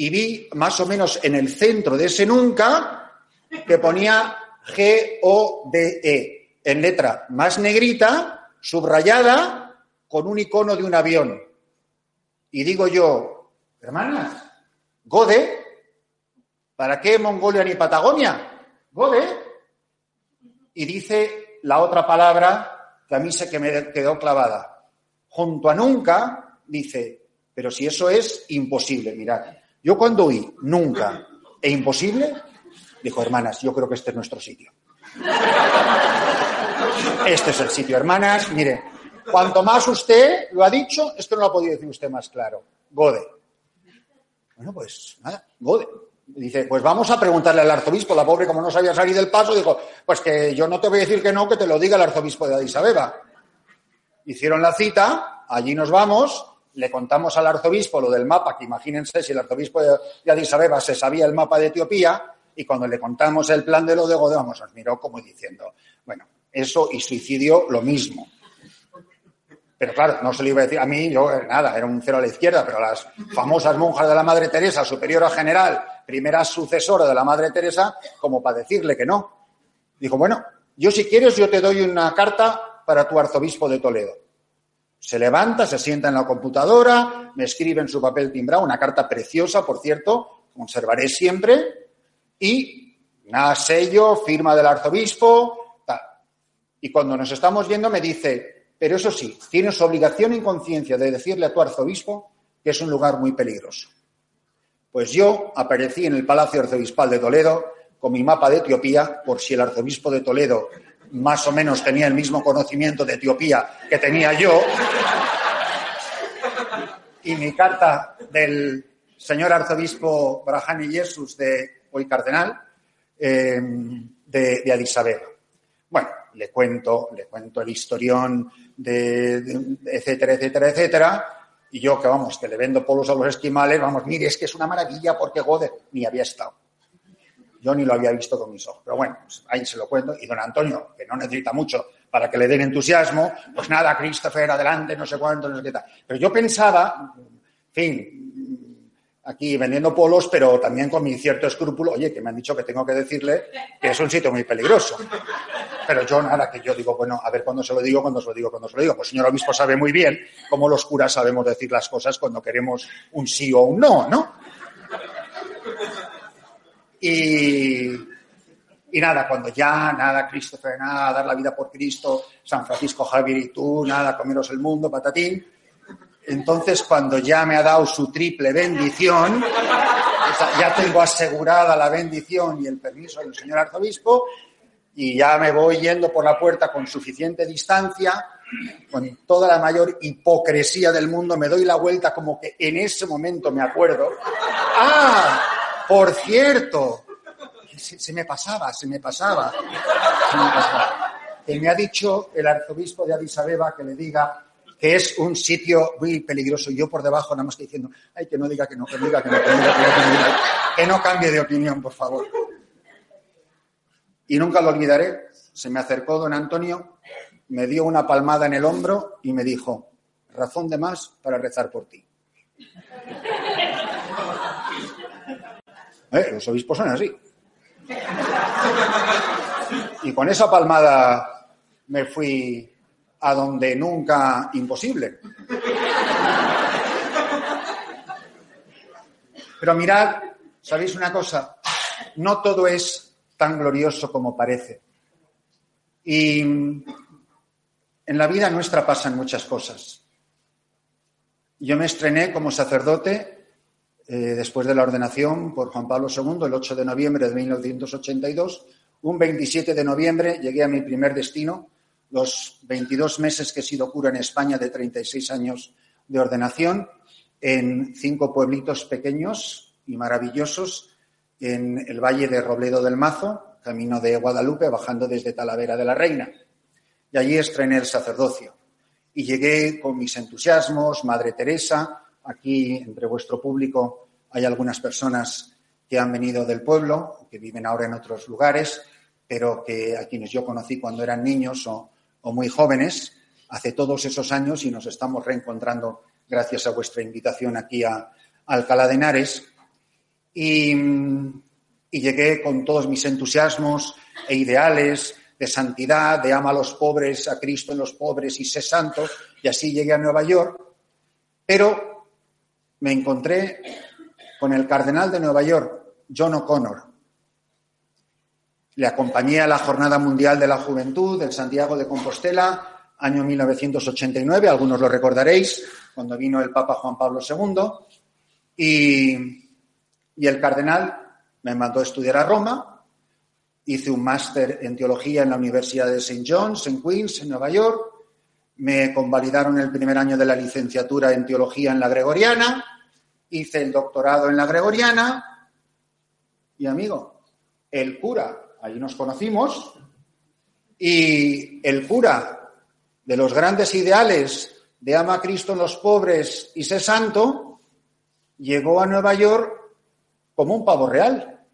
y vi más o menos en el centro de ese nunca que ponía G-O-D-E en letra más negrita, subrayada, con un icono de un avión. Y digo yo, hermanas, Gode, ¿para qué Mongolia ni Patagonia? Gode. Y dice la otra palabra que a mí se que me quedó clavada. Junto a nunca, dice, pero si eso es imposible, mirad. Yo cuando oí nunca e imposible, dijo, hermanas, yo creo que este es nuestro sitio. Este es el sitio, hermanas. Mire, cuanto más usted lo ha dicho, esto no lo ha podido decir usted más claro. Gode. Bueno, pues nada, Gode. Dice, pues vamos a preguntarle al arzobispo. La pobre, como no sabía salir del paso, dijo, pues que yo no te voy a decir que no, que te lo diga el arzobispo de Addis Abeba. Hicieron la cita, allí nos vamos, le contamos al arzobispo lo del mapa, que imagínense si el arzobispo de Addis Abeba se sabía el mapa de Etiopía, y cuando le contamos el plan de lo de vamos, nos miró como diciendo, bueno, eso y suicidio lo mismo. Pero claro, no se le iba a decir a mí, yo nada, era un cero a la izquierda, pero las famosas monjas de la Madre Teresa, superiora general, primera sucesora de la Madre Teresa, como para decirle que no. Dijo, bueno, yo si quieres yo te doy una carta para tu arzobispo de Toledo. Se levanta, se sienta en la computadora, me escribe en su papel timbrado una carta preciosa, por cierto, conservaré siempre, y nada sello, firma del arzobispo. Y cuando nos estamos viendo me dice, pero eso sí, tienes obligación en conciencia de decirle a tu arzobispo que es un lugar muy peligroso. Pues yo aparecí en el Palacio Arzobispal de Toledo con mi mapa de Etiopía, por si el arzobispo de Toledo más o menos tenía el mismo conocimiento de Etiopía que tenía yo, y mi carta del señor arzobispo Brahani Jesús de hoy cardenal eh, de, de Abeba. Bueno, le cuento, le cuento el historión de, de, etcétera, etcétera, etcétera. Y yo, que vamos, que le vendo polos a los esquimales, vamos, mire, es que es una maravilla porque Gode ni había estado. Yo ni lo había visto con mis ojos. Pero bueno, pues ahí se lo cuento. Y don Antonio, que no necesita mucho para que le den entusiasmo, pues nada, Christopher, adelante, no sé cuánto, no sé qué tal. Pero yo pensaba, en fin, aquí vendiendo polos, pero también con mi cierto escrúpulo, oye, que me han dicho que tengo que decirle que es un sitio muy peligroso. Pero yo nada, que yo digo, bueno, a ver cuándo se lo digo, cuándo se lo digo, cuándo se lo digo. Pues señor obispo sabe muy bien cómo los curas sabemos decir las cosas cuando queremos un sí o un no, ¿no? Y, y nada, cuando ya, nada, Christopher, nada, dar la vida por Cristo, San Francisco Javier y tú, nada, comeros el mundo, patatín. Entonces, cuando ya me ha dado su triple bendición, ya tengo asegurada la bendición y el permiso del señor arzobispo, y ya me voy yendo por la puerta con suficiente distancia, con toda la mayor hipocresía del mundo, me doy la vuelta como que en ese momento me acuerdo. ¡Ah! Por cierto, se, me pasaba, se me pasaba. Se me pasaba. Que me ha dicho el arzobispo de Addis Abeba que le diga que es un sitio muy peligroso. Yo por debajo nada más que diciendo, ay, que no diga que no, que diga que no, que diga, que no, que no, que no cambie de opinión, por favor. Y nunca lo olvidaré. Se me acercó don Antonio, me dio una palmada en el hombro y me dijo, razón de más para rezar por ti. ¿Eh? Los obispos son así. Y con esa palmada me fui a donde nunca imposible. Pero mirad, ¿sabéis una cosa? No todo es tan glorioso como parece. Y en la vida nuestra pasan muchas cosas. Yo me estrené como sacerdote eh, después de la ordenación por Juan Pablo II el 8 de noviembre de 1982. Un 27 de noviembre llegué a mi primer destino, los 22 meses que he sido cura en España de 36 años de ordenación, en cinco pueblitos pequeños y maravillosos en el valle de Robledo del Mazo, camino de Guadalupe, bajando desde Talavera de la Reina. Y allí estrené el sacerdocio. Y llegué con mis entusiasmos, Madre Teresa, aquí entre vuestro público hay algunas personas que han venido del pueblo, que viven ahora en otros lugares, pero que a quienes yo conocí cuando eran niños o, o muy jóvenes, hace todos esos años y nos estamos reencontrando gracias a vuestra invitación aquí a, a Alcalá de Henares. Y, y, llegué con todos mis entusiasmos e ideales de santidad, de ama a los pobres, a Cristo en los pobres y sé santo, y así llegué a Nueva York. Pero me encontré con el cardenal de Nueva York, John O'Connor. Le acompañé a la Jornada Mundial de la Juventud en Santiago de Compostela, año 1989, algunos lo recordaréis, cuando vino el Papa Juan Pablo II, y, y el cardenal me mandó a estudiar a Roma, hice un máster en teología en la Universidad de St. John's, en Queens, en Nueva York, me convalidaron el primer año de la licenciatura en teología en la Gregoriana, hice el doctorado en la Gregoriana y, amigo, el cura, allí nos conocimos, y el cura de los grandes ideales de ama a Cristo en los pobres y sé santo, llegó a Nueva York como un pavo real.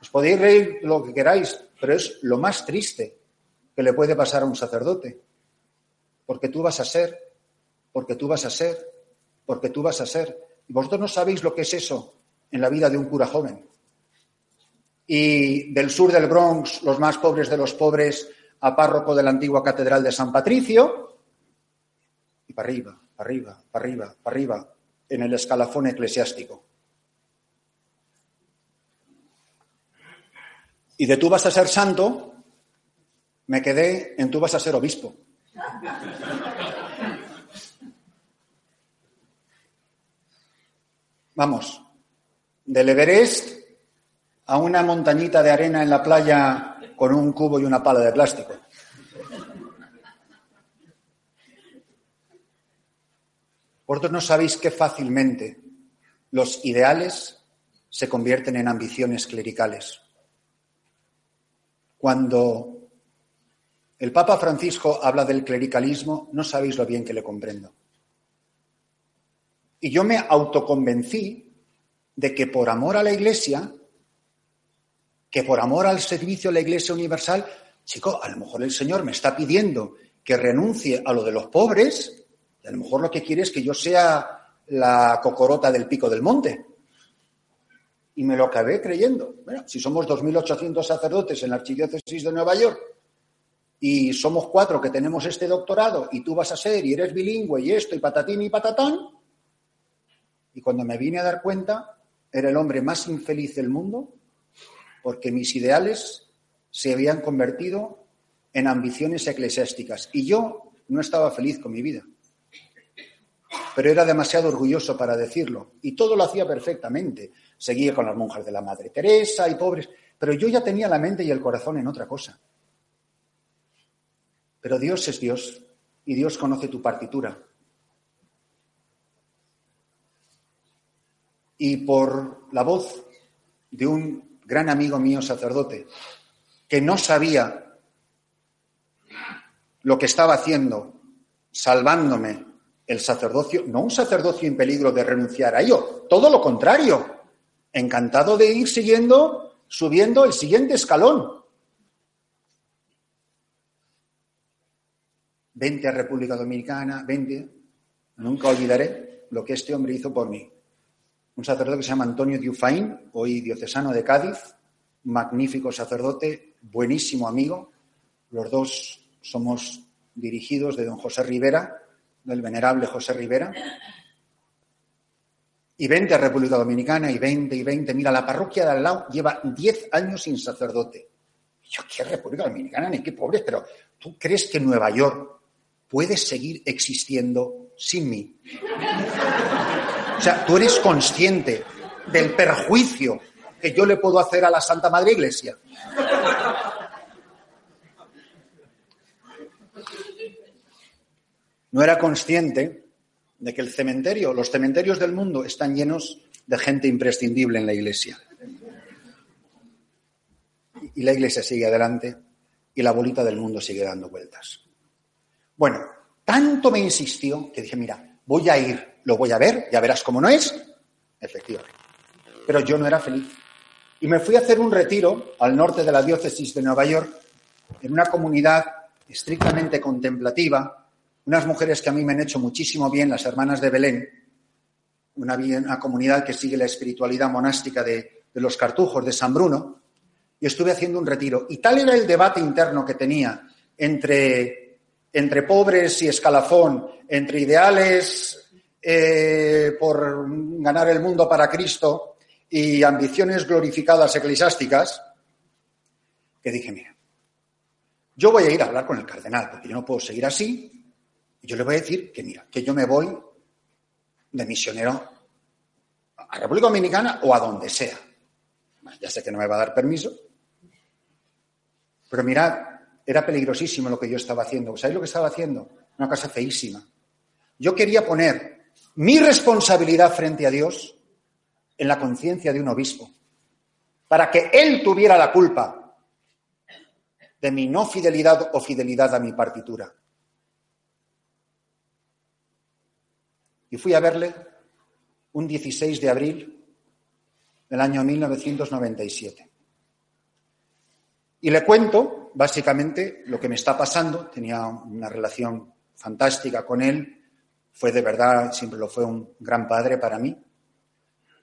Os podéis reír lo que queráis, pero es lo más triste que le puede pasar a un sacerdote. Porque tú vas a ser, porque tú vas a ser, porque tú vas a ser. Y vosotros no sabéis lo que es eso en la vida de un cura joven. Y del sur del Bronx, los más pobres de los pobres, a párroco de la antigua Catedral de San Patricio, y para arriba, para arriba, para arriba, para arriba, en el escalafón eclesiástico. Y de tú vas a ser santo, me quedé en tú vas a ser obispo. Vamos, del Everest a una montañita de arena en la playa con un cubo y una pala de plástico. Vosotros no sabéis qué fácilmente los ideales se convierten en ambiciones clericales. Cuando el Papa Francisco habla del clericalismo, no sabéis lo bien que le comprendo. Y yo me autoconvencí de que por amor a la Iglesia, que por amor al servicio de la Iglesia Universal, chico, a lo mejor el Señor me está pidiendo que renuncie a lo de los pobres, y a lo mejor lo que quiere es que yo sea la cocorota del pico del monte. Y me lo acabé creyendo. Bueno, si somos 2.800 sacerdotes en la Archidiócesis de Nueva York y somos cuatro que tenemos este doctorado y tú vas a ser y eres bilingüe y esto y patatín y patatán, y cuando me vine a dar cuenta, era el hombre más infeliz del mundo porque mis ideales se habían convertido en ambiciones eclesiásticas y yo no estaba feliz con mi vida. Pero era demasiado orgulloso para decirlo y todo lo hacía perfectamente. Seguía con las monjas de la Madre Teresa y pobres, pero yo ya tenía la mente y el corazón en otra cosa. Pero Dios es Dios y Dios conoce tu partitura. y por la voz de un gran amigo mío sacerdote que no sabía lo que estaba haciendo, salvándome el sacerdocio, no un sacerdocio en peligro de renunciar a ello, todo lo contrario, encantado de ir siguiendo, subiendo el siguiente escalón. Vente a República Dominicana, vente, nunca olvidaré lo que este hombre hizo por mí un sacerdote que se llama Antonio Diufaín, hoy diocesano de Cádiz, magnífico sacerdote, buenísimo amigo. Los dos somos dirigidos de don José Rivera, del venerable José Rivera. Y 20 a República Dominicana y 20 y 20. Mira, la parroquia de al lado lleva 10 años sin sacerdote. Yo, ¿qué República Dominicana? Ni qué pobres, pero ¿tú crees que Nueva York puede seguir existiendo sin mí? O sea, tú eres consciente del perjuicio que yo le puedo hacer a la Santa Madre Iglesia. No era consciente de que el cementerio, los cementerios del mundo están llenos de gente imprescindible en la iglesia. Y la iglesia sigue adelante y la bolita del mundo sigue dando vueltas. Bueno, tanto me insistió que dije, mira, voy a ir lo voy a ver, ya verás cómo no es. Efectivamente. Pero yo no era feliz. Y me fui a hacer un retiro al norte de la diócesis de Nueva York, en una comunidad estrictamente contemplativa, unas mujeres que a mí me han hecho muchísimo bien, las hermanas de Belén, una, comunidad que sigue la espiritualidad monástica de los cartujos de San Bruno, y estuve haciendo un retiro. Y tal era el debate interno que tenía entre, entre pobres y escalafón, entre ideales eh, por ganar el mundo para Cristo y ambiciones glorificadas eclesiásticas, que dije, mira, yo voy a ir a hablar con el cardenal, porque yo no puedo seguir así, y yo le voy a decir que, mira, que yo me voy de misionero a República Dominicana o a donde sea. Ya sé que no me va a dar permiso, pero mirad, era peligrosísimo lo que yo estaba haciendo. ¿Sabéis lo que estaba haciendo? Una cosa feísima. Yo quería poner mi responsabilidad frente a Dios en la conciencia de un obispo, para que él tuviera la culpa de mi no fidelidad o fidelidad a mi partitura. Y fui a verle un 16 de abril del año 1997. Y le cuento básicamente lo que me está pasando. Tenía una relación fantástica con él, fue de verdad, siempre lo fue un gran padre para mí.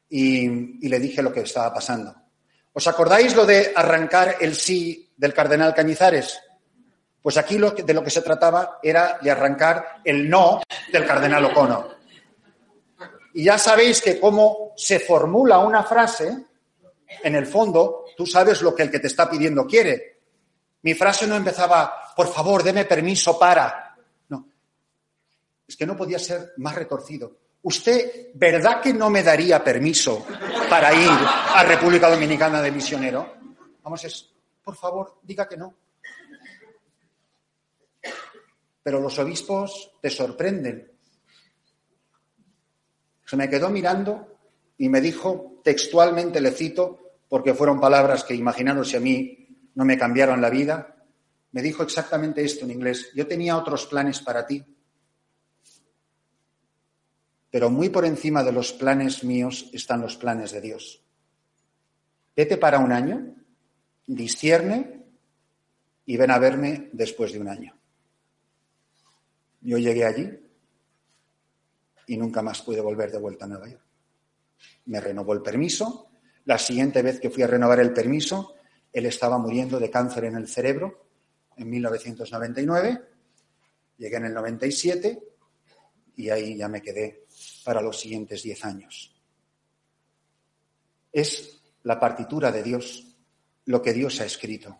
Y, le dije lo que estaba pasando. ¿Os acordáis lo de arrancar el sí del cardenal Cañizares? Pues aquí lo de lo que se trataba era de arrancar el no del cardenal O'Connor. Y ya sabéis que cómo se formula una frase, en el fondo, tú sabes lo que el que te está pidiendo quiere. Mi frase no empezaba, por favor, deme permiso para. No. Es que no podía ser más retorcido. ¿Usted, verdad que no me daría permiso para ir a República Dominicana de misionero? Vamos, es, por favor, diga que no. Pero los obispos te sorprenden. Se me quedó mirando y me dijo, textualmente le cito, porque fueron palabras que imaginaros si a mí no me cambiaron la vida, me dijo exactamente esto en inglés. Yo tenía otros planes para ti pero muy por encima de los planes míos están los planes de Dios. Vete para un año, discierne y ven a verme después de un año. Yo llegué allí y nunca más pude volver de vuelta a Nueva York. Me renovó el permiso. La siguiente vez que fui a renovar el permiso, él estaba muriendo de cáncer en el cerebro en 1999. Llegué en el 97 y ahí ya me quedé para los siguientes diez años. Es la partitura de Dios, lo que Dios ha escrito.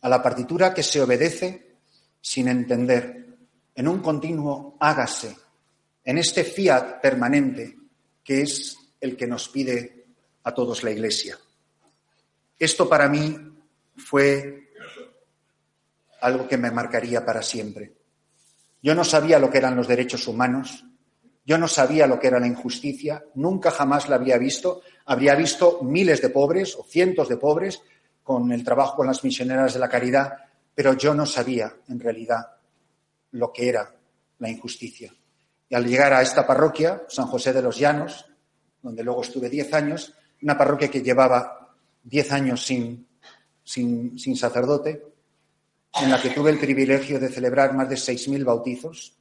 A la partitura que se obedece sin entender, en un continuo hágase, en este fiat permanente que es el que nos pide a todos la Iglesia. Esto para mí fue algo que me marcaría para siempre. Yo no sabía lo que eran los derechos humanos, yo no sabía lo que era la injusticia, nunca jamás la había visto. Habría visto miles de pobres o cientos de pobres con el trabajo con las misioneras de la caridad, pero yo no sabía en realidad lo que era la injusticia. Y al llegar a esta parroquia, San José de los Llanos, donde luego estuve diez años, una parroquia que llevaba diez años sin, sin, sin sacerdote, en la que tuve el privilegio de celebrar más de seis mil bautizos,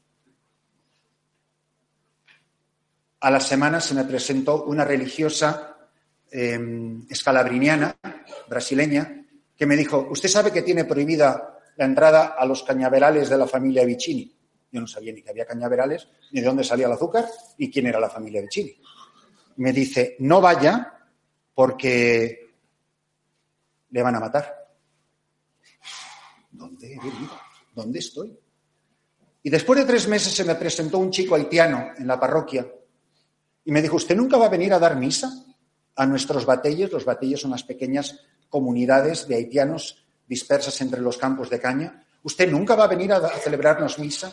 a la semana se me presentó una religiosa em, escalabriniana, brasileña, que me dijo, usted sabe que tiene prohibida la entrada a los cañaverales de la familia Vicini. Yo no sabía ni que había cañaverales, ni de dónde salía el azúcar, ni quién era la familia Vicini. Me dice, no vaya porque le van a matar. ¿Dónde he venido? ¿Dónde estoy? Y después de tres meses se me presentó un chico haitiano en la parroquia y me dijo, ¿usted nunca va a venir a dar misa a nuestros batelles? Los batelles son las pequeñas comunidades de haitianos dispersas entre los campos de caña. ¿Usted nunca va a venir a, celebrarnos misa?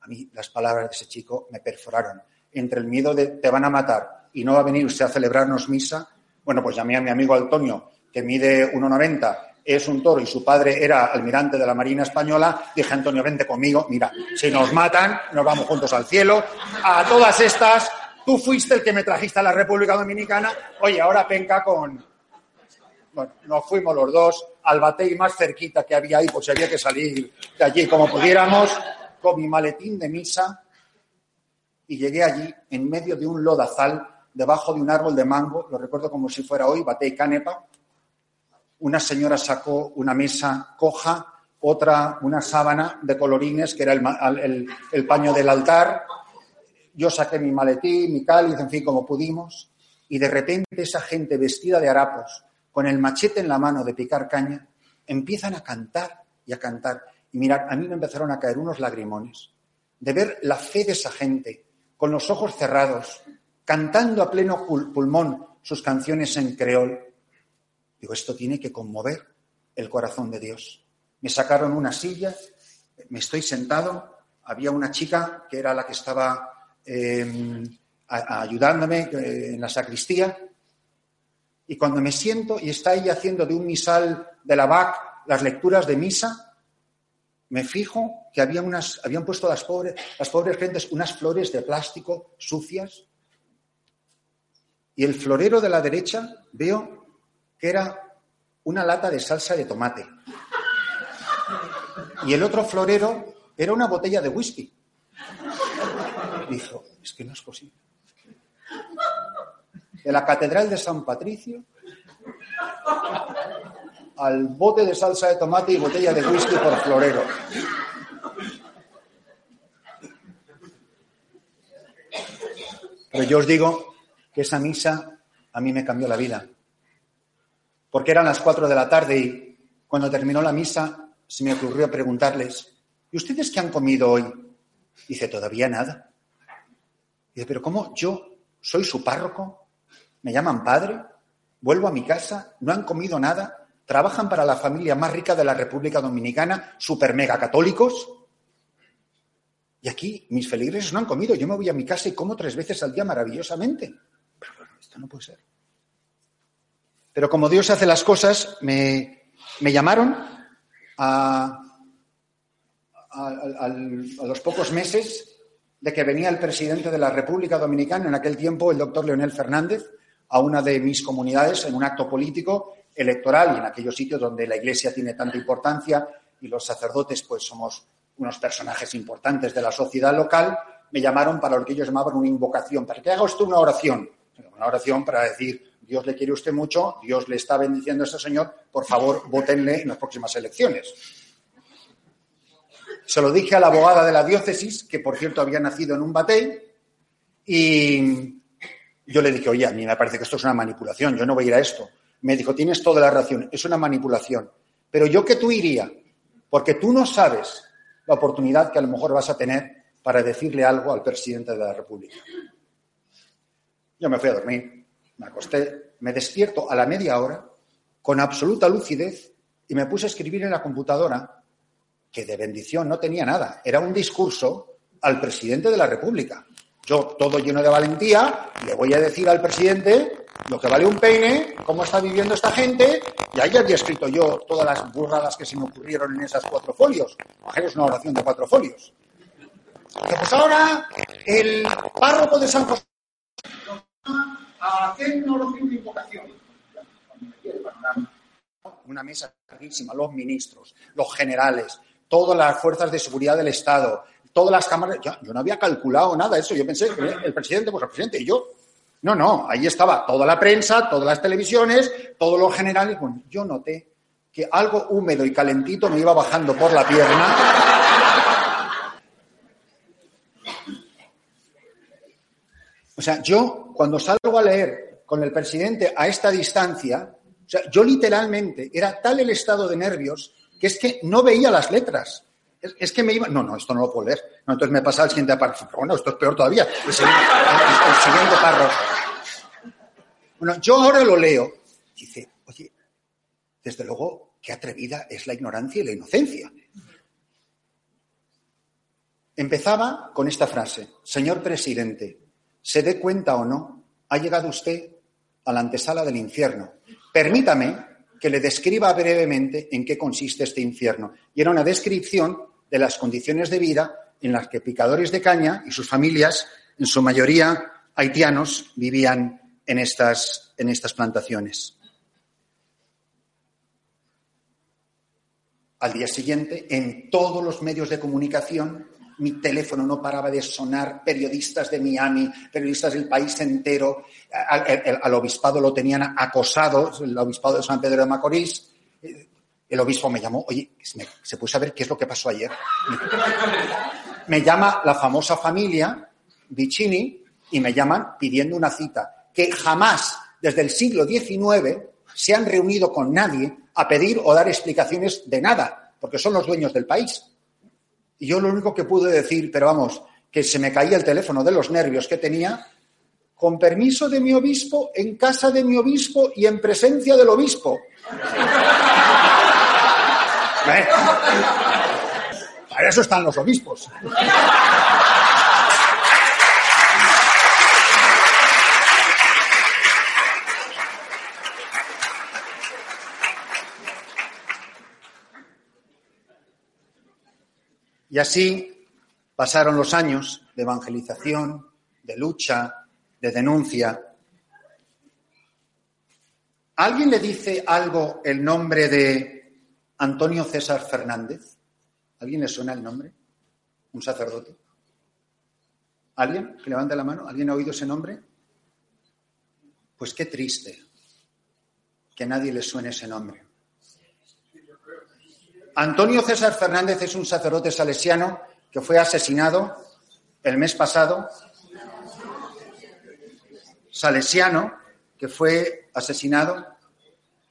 A mí las palabras de ese chico me perforaron. Entre el miedo de te van a matar y no va a venir usted a celebrarnos misa, bueno, pues llamé a mi amigo Antonio, que mide 1,90, es un toro y su padre era almirante de la Marina Española. Dije, Antonio, vente conmigo. Mira, si nos matan, nos vamos juntos al cielo. A todas estas, Tú fuiste el que me trajiste a la República Dominicana. Oye, ahora penca con. Bueno, nos fuimos los dos al batey más cerquita que había ahí, pues había que salir de allí como pudiéramos, con mi maletín de misa. Y llegué allí en medio de un lodazal, debajo de un árbol de mango, lo recuerdo como si fuera hoy, batey canepa. Una señora sacó una mesa coja, otra una sábana de colorines, que era el, el paño del altar, yo saqué mi maletín, mi cáliz, en fin, como pudimos, y de repente esa gente vestida de harapos, con el machete en la mano de picar caña, empiezan a cantar y a cantar. Y mirad, a mí me empezaron a caer unos lagrimones de ver la fe de esa gente, con los ojos cerrados, cantando a pleno pulmón sus canciones en creol. Digo, esto tiene que conmover el corazón de Dios. Me sacaron una silla, me estoy sentado, había una chica que era la que estaba Em, ayudándome eh, en la sacristía. Y cuando me siento y está ella haciendo de un misal de la BAC las lecturas de misa, me fijo que había unas, habían puesto las pobres, las pobres gentes unas flores de plástico sucias. Y el florero de la derecha veo que era una lata de salsa de tomate. Y el otro florero era una botella de whisky dijo, es que no es posible. De la Catedral de San Patricio al bote de salsa de tomate y botella de whisky por florero. Pero yo os digo que esa misa a mí me cambió la vida. Porque eran las cuatro de la tarde y cuando terminó la misa se me ocurrió preguntarles, ¿y ustedes qué han comido hoy? Dice, todavía nada. Dice, pero ¿cómo yo soy su párroco? ¿Me llaman padre? ¿Vuelvo a mi casa? ¿No han comido nada? ¿Trabajan para la familia más rica de la República Dominicana? ¿Super mega católicos? Y aquí mis feligreses no han comido. Yo me voy a mi casa y como tres veces al día maravillosamente. Esto no puede ser. Pero como Dios hace las cosas, me, llamaron a, a, los pocos meses de que venía el presidente de la República Dominicana, en aquel tiempo el doctor Leonel Fernández, a una de mis comunidades en un acto político electoral y en aquellos sitios donde la Iglesia tiene tanta importancia y los sacerdotes pues somos unos personajes importantes de la sociedad local, me llamaron para lo que ellos llamaban una invocación, para que haga usted una oración. Una oración para decir, Dios le quiere usted mucho, Dios le está bendiciendo a ese señor, por favor, votenle en las próximas elecciones. Se lo dije a la abogada de la diócesis, que por cierto había nacido en un batey, y yo le dije, oye, a mí me parece que esto es una manipulación, yo no voy a ir a esto. Me dijo, tienes toda la razón, es una manipulación. Pero yo que tú iría, porque tú no sabes la oportunidad que a lo mejor vas a tener para decirle algo al presidente de la República. Yo me fui a dormir, me acosté, me despierto a la media hora con absoluta lucidez y me puse a escribir en la computadora que de bendición no tenía nada, era un discurso al presidente de la República. Yo, todo lleno de valentía, le voy a decir al presidente lo que vale un peine, cómo está viviendo esta gente, y ahí había escrito yo todas las burradas que se me ocurrieron en esas cuatro folios. Es una oración de cuatro folios. pues ahora el párroco de San José a oración de invocación. Una mesa larguísima, los ministros, los generales, todas las fuerzas de seguridad del Estado, todas las cámaras. yo no había calculado nada de eso. Yo pensé que el presidente, pues el presidente y yo. No, no, ahí estaba toda la prensa, todas las televisiones, todos los generales. Bueno, yo noté que algo húmedo y calentito me iba bajando por la pierna. O sea, yo cuando salgo a leer con el presidente a esta distancia, o sea, yo literalmente era tal el estado de nervios que es que no veía las letras. Es, que me iba. No, no, esto no lo puedo leer. Entonces me pasa al siguiente párrafo. bueno, esto es peor todavía. El siguiente, párrafo. Bueno, yo ahora lo leo. Dice, oye, desde luego, qué atrevida es la ignorancia y la inocencia. Empezaba con esta frase: Señor presidente, se dé cuenta o no, ha llegado usted a la antesala del infierno. Permítame que le describa brevemente en qué consiste este infierno. Y era una descripción de las condiciones de vida en las que picadores de caña y sus familias, en su mayoría haitianos, vivían en estas, en estas plantaciones. Al día siguiente, en todos los medios de comunicación, mi teléfono no paraba de sonar, periodistas de Miami, periodistas del país entero, al, obispado lo tenían acosado, el obispado de San Pedro de Macorís, el obispo me llamó, oye, ¿se puede saber qué es lo que pasó ayer? Me llama la famosa familia Vicini y me llaman pidiendo una cita, que jamás desde el siglo XIX se han reunido con nadie a pedir o dar explicaciones de nada, porque son los dueños del país. Y yo lo único que pude decir, pero vamos, que se me caía el teléfono de los nervios que tenía, con permiso de mi obispo, en casa de mi obispo y en presencia del obispo. [LAUGHS] ¿Eh? Para eso están los obispos. Y así pasaron los años de evangelización, de lucha, de denuncia. ¿Alguien le dice algo el nombre de Antonio César Fernández. ¿Alguien le suena el nombre? ¿Un sacerdote? ¿Alguien que levante la mano? ¿Alguien ha oído ese nombre? Pues qué triste que nadie le suene ese nombre. Antonio César Fernández es un sacerdote salesiano que fue asesinado el mes pasado. Salesiano que fue asesinado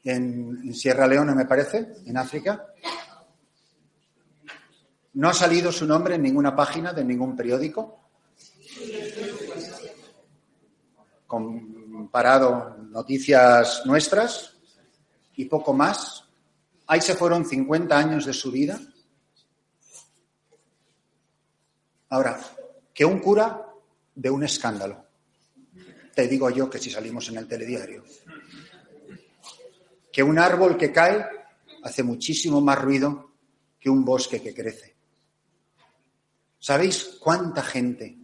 en, Sierra Leona, me parece, en África. No ha salido su nombre en ninguna página de ningún periódico. Comparado noticias nuestras y poco más. Ahí se fueron 50 años de su vida. Ahora, que un cura de un escándalo. Te digo yo que si salimos en el telediario que un árbol que cae hace muchísimo más ruido que un bosque que crece. ¿Sabéis cuánta gente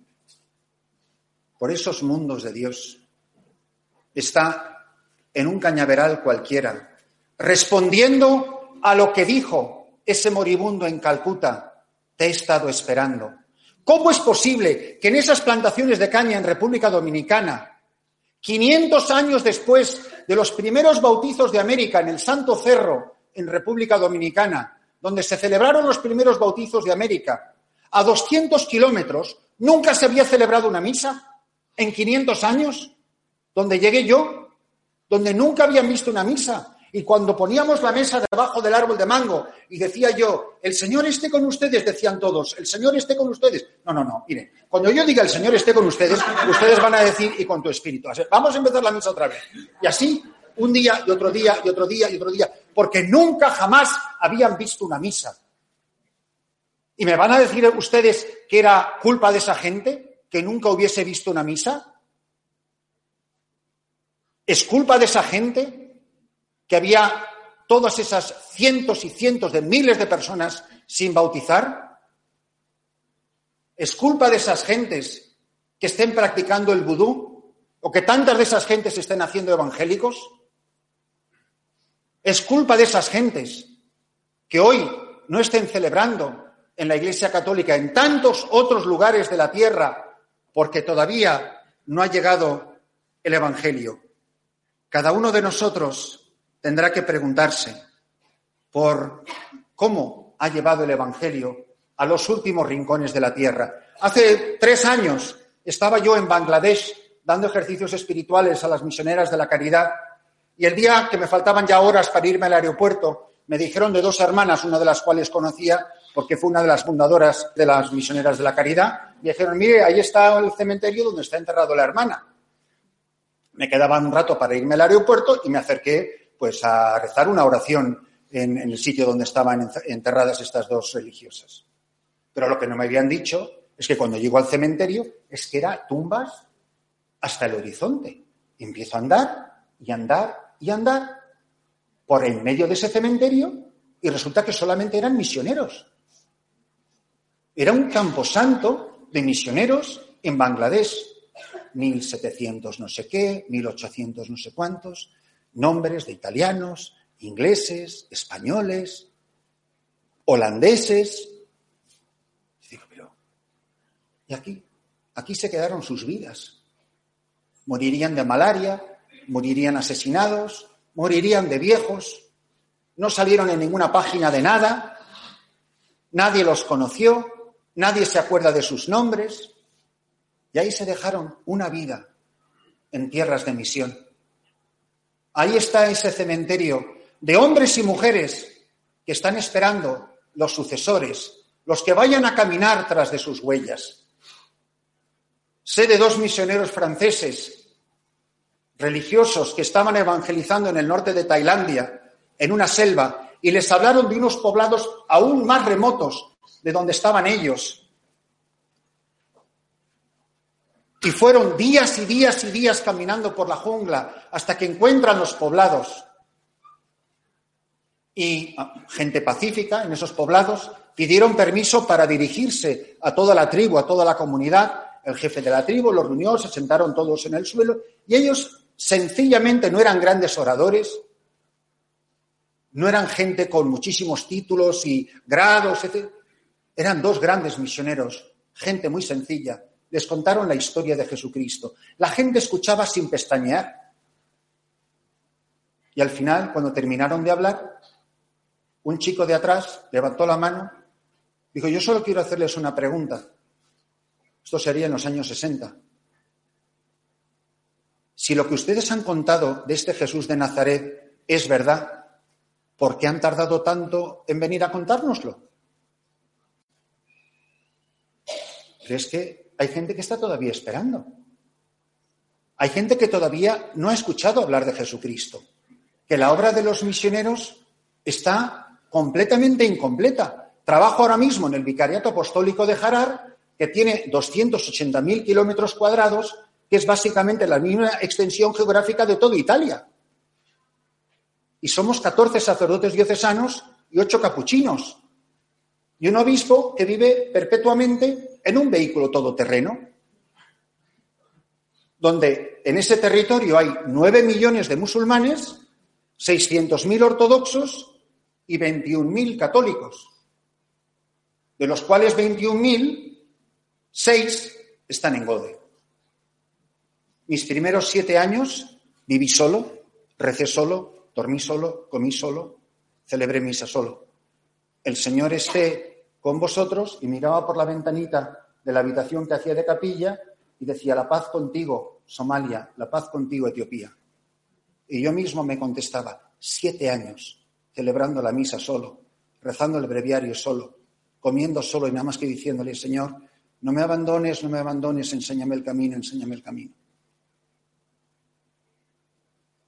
por esos mundos de Dios está en un cañaveral cualquiera, respondiendo a lo que dijo ese moribundo en Calcuta, te he estado esperando? ¿Cómo es posible que en esas plantaciones de caña en República Dominicana 500 años después de los primeros bautizos de América en el Santo Cerro, en República Dominicana, donde se celebraron los primeros bautizos de América, a 200 kilómetros, nunca se había celebrado una misa en 500 años, donde llegué yo, donde nunca habían visto una misa. Y cuando poníamos la mesa debajo del árbol de mango y decía yo, el Señor esté con ustedes, decían todos, el Señor esté con ustedes. No, no, no, miren, cuando yo diga el Señor esté con ustedes, ustedes van a decir y con tu espíritu. Vamos a empezar la misa otra vez. Y así, un día y otro día y otro día y otro día, porque nunca jamás habían visto una misa. ¿Y me van a decir ustedes que era culpa de esa gente que nunca hubiese visto una misa? ¿Es culpa de esa gente que había todas esas cientos y cientos de miles de personas sin bautizar? ¿Es culpa de esas gentes que estén practicando el vudú o que tantas de esas gentes estén haciendo evangélicos? ¿Es culpa de esas gentes que hoy no estén celebrando en la Iglesia Católica en tantos otros lugares de la tierra porque todavía no ha llegado el Evangelio? Cada uno de nosotros tendrá que preguntarse por cómo ha llevado el Evangelio a los últimos rincones de la tierra. Hace tres años estaba yo en Bangladesh dando ejercicios espirituales a las misioneras de la caridad y el día que me faltaban ya horas para irme al aeropuerto, me dijeron de dos hermanas, una de las cuales conocía porque fue una de las fundadoras de las misioneras de la caridad, me dijeron, mire, ahí está el cementerio donde está enterrado la hermana. Me quedaba un rato para irme al aeropuerto y me acerqué pues a rezar una oración en, el sitio donde estaban enterradas estas dos religiosas. Pero lo que no me habían dicho es que cuando llego al cementerio es que era tumbas hasta el horizonte. Empiezo a andar y andar y andar por en medio de ese cementerio y resulta que solamente eran misioneros. Era un camposanto de misioneros en Bangladesh. 1700 no sé qué, 1800 no sé cuántos nombres de italianos, ingleses, españoles, holandeses. Y ¿y aquí? Aquí se quedaron sus vidas. Morirían de malaria, morirían asesinados, morirían de viejos, no salieron en ninguna página de nada, nadie los conoció, nadie se acuerda de sus nombres, y ahí se dejaron una vida en tierras de misión. Ahí está ese cementerio de hombres y mujeres que están esperando los sucesores, los que vayan a caminar tras de sus huellas. Sé de dos misioneros franceses religiosos que estaban evangelizando en el norte de Tailandia, en una selva, y les hablaron de unos poblados aún más remotos de donde estaban ellos, Y fueron días y días y días caminando por la jungla hasta que encuentran los poblados. Y ah, gente pacífica en esos poblados pidieron permiso para dirigirse a toda la tribu, a toda la comunidad. El jefe de la tribu los reunió, se sentaron todos en el suelo y ellos sencillamente no eran grandes oradores, no eran gente con muchísimos títulos y grados, etc. Eran dos grandes misioneros, gente muy sencilla, les contaron la historia de Jesucristo. La gente escuchaba sin pestañear. Y al final, cuando terminaron de hablar, un chico de atrás levantó la mano, dijo, yo solo quiero hacerles una pregunta. Esto sería en los años 60. Si lo que ustedes han contado de este Jesús de Nazaret es verdad, ¿por qué han tardado tanto en venir a contárnoslo? Pero es que hay gente que está todavía esperando. Hay gente que todavía no ha escuchado hablar de Jesucristo, que la obra de los misioneros está completamente incompleta. Trabajo ahora mismo en el Vicariato Apostólico de Jarar, que tiene 280.000 kilómetros cuadrados, que es básicamente la misma extensión geográfica de toda Italia. Y somos 14 sacerdotes diocesanos y 8 capuchinos. Y un obispo que vive perpetuamente en un vehículo todoterreno donde en ese territorio hay 9 millones de musulmanes, 600.000 ortodoxos y 21.000 católicos, de los cuales 21.000, 6 están en Gode. Mis primeros siete años viví solo, recé solo, dormí solo, comí solo, celebré misa solo. El Señor esté con vosotros y miraba por la ventanita de la habitación que hacía de capilla y decía, la paz contigo, Somalia, la paz contigo, Etiopía. Y yo mismo me contestaba, siete años, celebrando la misa solo, rezando el breviario solo, comiendo solo y nada más que diciéndole, Señor, no me abandones, no me abandones, enséñame el camino, enséñame el camino.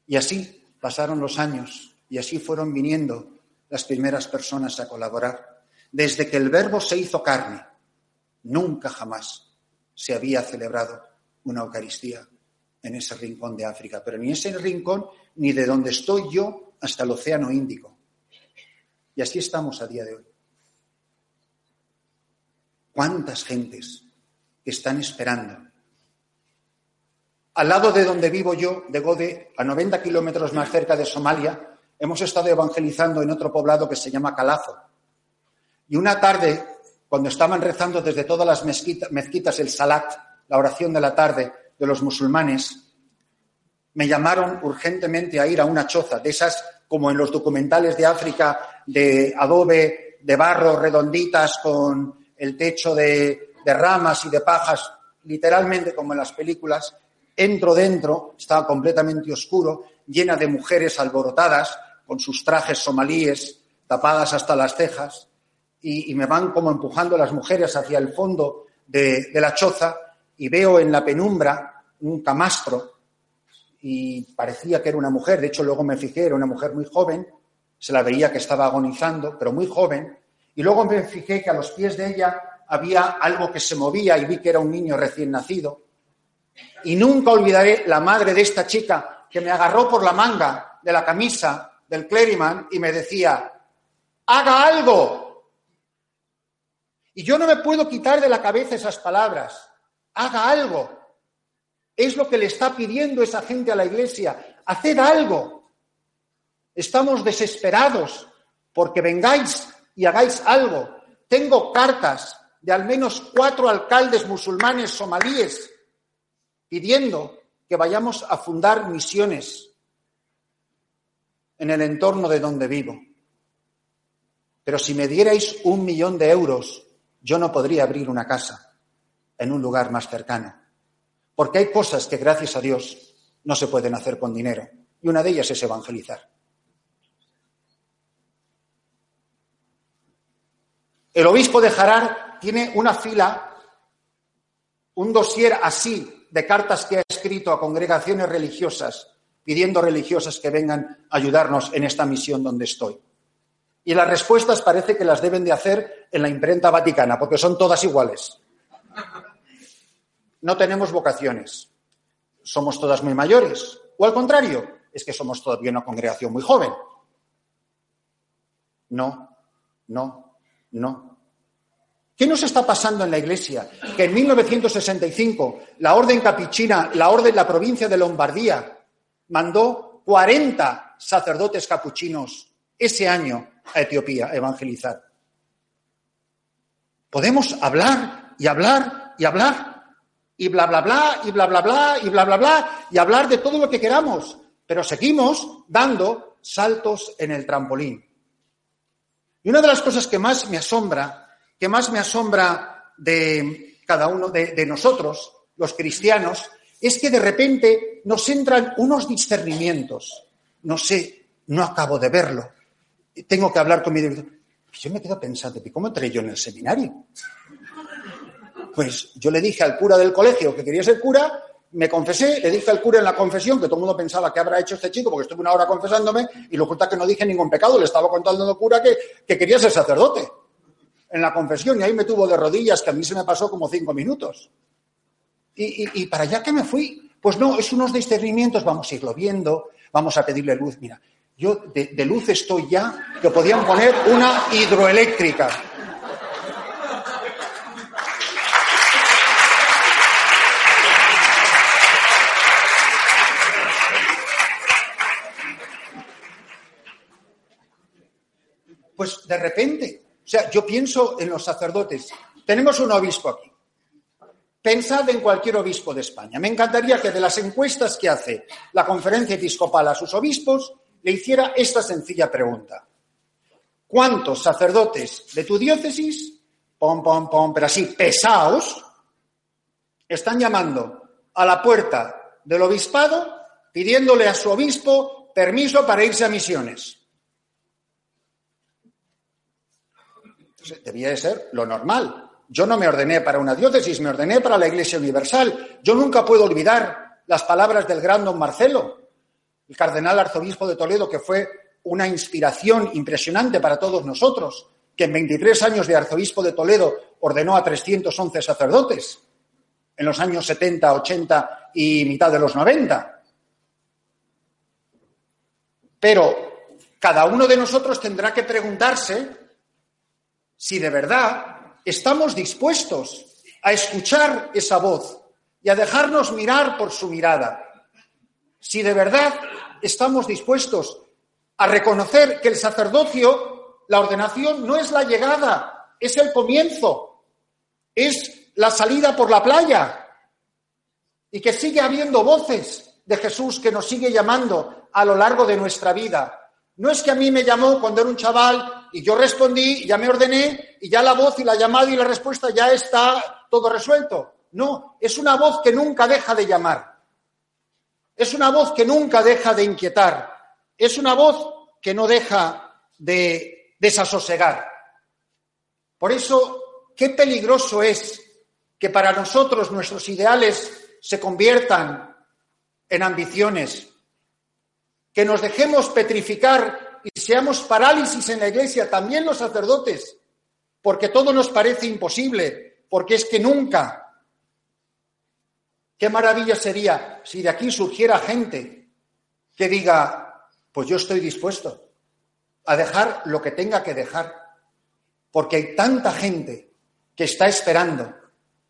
Y así pasaron los años y así fueron viniendo las primeras personas a colaborar. Desde que el verbo se hizo carne, nunca jamás se había celebrado una Eucaristía en ese rincón de África, pero ni ese rincón ni de donde estoy yo hasta el Océano Índico. Y así estamos a día de hoy. ¿Cuántas gentes están esperando? Al lado de donde vivo yo, de Gode, a 90 kilómetros más cerca de Somalia, hemos estado evangelizando en otro poblado que se llama Calazo. Y una tarde cuando estaban rezando desde todas las mezquitas el Salat, la oración de la tarde de los musulmanes, me llamaron urgentemente a ir a una choza, de esas como en los documentales de África, de adobe, de barro, redonditas, con el techo de, de ramas y de pajas, literalmente como en las películas. Entro dentro, estaba completamente oscuro, llena de mujeres alborotadas, con sus trajes somalíes tapadas hasta las cejas y, me van como empujando las mujeres hacia el fondo de, la choza y veo en la penumbra un camastro y parecía que era una mujer, de hecho luego me fijé, era una mujer muy joven, se la veía que estaba agonizando, pero muy joven, y luego me fijé que a los pies de ella había algo que se movía y vi que era un niño recién nacido. Y nunca olvidaré la madre de esta chica que me agarró por la manga de la camisa del clériman y me decía, haga algo, y yo no me puedo quitar de la cabeza esas palabras. Haga algo. Es lo que le está pidiendo esa gente a la iglesia. Haced algo. Estamos desesperados porque vengáis y hagáis algo. Tengo cartas de al menos cuatro alcaldes musulmanes somalíes pidiendo que vayamos a fundar misiones en el entorno de donde vivo. Pero si me dierais un millón de euros yo no podría abrir una casa en un lugar más cercano. Porque hay cosas que, gracias a Dios, no se pueden hacer con dinero. Y una de ellas es evangelizar. El obispo de Jarar tiene una fila, un dossier así de cartas que ha escrito a congregaciones religiosas, pidiendo religiosas que vengan a ayudarnos en esta misión donde estoy. Y las respuestas parece que las deben de hacer en la imprenta vaticana, porque son todas iguales. No tenemos vocaciones. Somos todas muy mayores. O al contrario, es que somos todavía una congregación muy joven. No, no, no. ¿Qué nos está pasando en la Iglesia? Que en 1965 la Orden Capuchina, la Orden de la provincia de Lombardía, mandó 40 sacerdotes capuchinos ese año a Etiopía a evangelizar. Podemos hablar y hablar y hablar y bla, bla, bla, y bla, bla, bla, y bla, bla, bla, y hablar de todo lo que queramos, pero seguimos dando saltos en el trampolín. Y una de las cosas que más me asombra, que más me asombra de cada uno de, de nosotros, los cristianos, es que de repente nos entran unos discernimientos. No sé, no acabo de verlo. Tengo que hablar con mi director. Yo me quedo pensando, ¿y cómo entré yo en el seminario? Pues yo le dije al cura del colegio que quería ser cura, me confesé, le dije al cura en la confesión que todo el mundo pensaba que habrá hecho este chico porque estuve una hora confesándome y lo oculta que no dije ningún pecado, le estaba contando al cura que, que quería ser sacerdote en la confesión y ahí me tuvo de rodillas que a mí se me pasó como cinco minutos. Y, para allá que me fui. Pues no, es unos discernimientos, vamos a irlo viendo, vamos a pedirle luz. Mira, yo de, luz estoy ya, que podían poner una hidroeléctrica. Pues de repente, o sea, yo pienso en los sacerdotes. Tenemos un obispo aquí. Pensad en cualquier obispo de España. Me encantaría que de las encuestas que hace la conferencia episcopal a sus obispos le hiciera esta sencilla pregunta. ¿Cuántos sacerdotes de tu diócesis, pom, pom, pom, pero así pesados, están llamando a la puerta del obispado pidiéndole a su obispo permiso para irse a misiones? Debía de ser lo normal. Yo no me ordené para una diócesis, me ordené para la Iglesia Universal. Yo nunca puedo olvidar las palabras del gran don Marcelo, el cardenal arzobispo de Toledo, que fue una inspiración impresionante para todos nosotros, que en 23 años de arzobispo de Toledo ordenó a 311 sacerdotes, en los años 70, 80 y mitad de los 90. Pero cada uno de nosotros tendrá que preguntarse si de verdad estamos dispuestos a escuchar esa voz y a dejarnos mirar por su mirada. Si de verdad estamos dispuestos a reconocer que el sacerdocio, la ordenación, no es la llegada, es el comienzo, es la salida por la playa y que sigue habiendo voces de Jesús que nos sigue llamando a lo largo de nuestra vida no es que a mí me llamó cuando era un chaval y yo respondí, ya me ordené y ya la voz y la llamada y la respuesta ya está todo resuelto. No, es una voz que nunca deja de llamar. Es una voz que nunca deja de inquietar. Es una voz que no deja de desasosegar. Por eso, qué peligroso es que para nosotros nuestros ideales se conviertan en ambiciones, que nos dejemos petrificar y seamos parálisis en la iglesia, también los sacerdotes, porque todo nos parece imposible, porque es que nunca. Qué maravilla sería si de aquí surgiera gente que diga, pues yo estoy dispuesto a dejar lo que tenga que dejar, porque hay tanta gente que está esperando,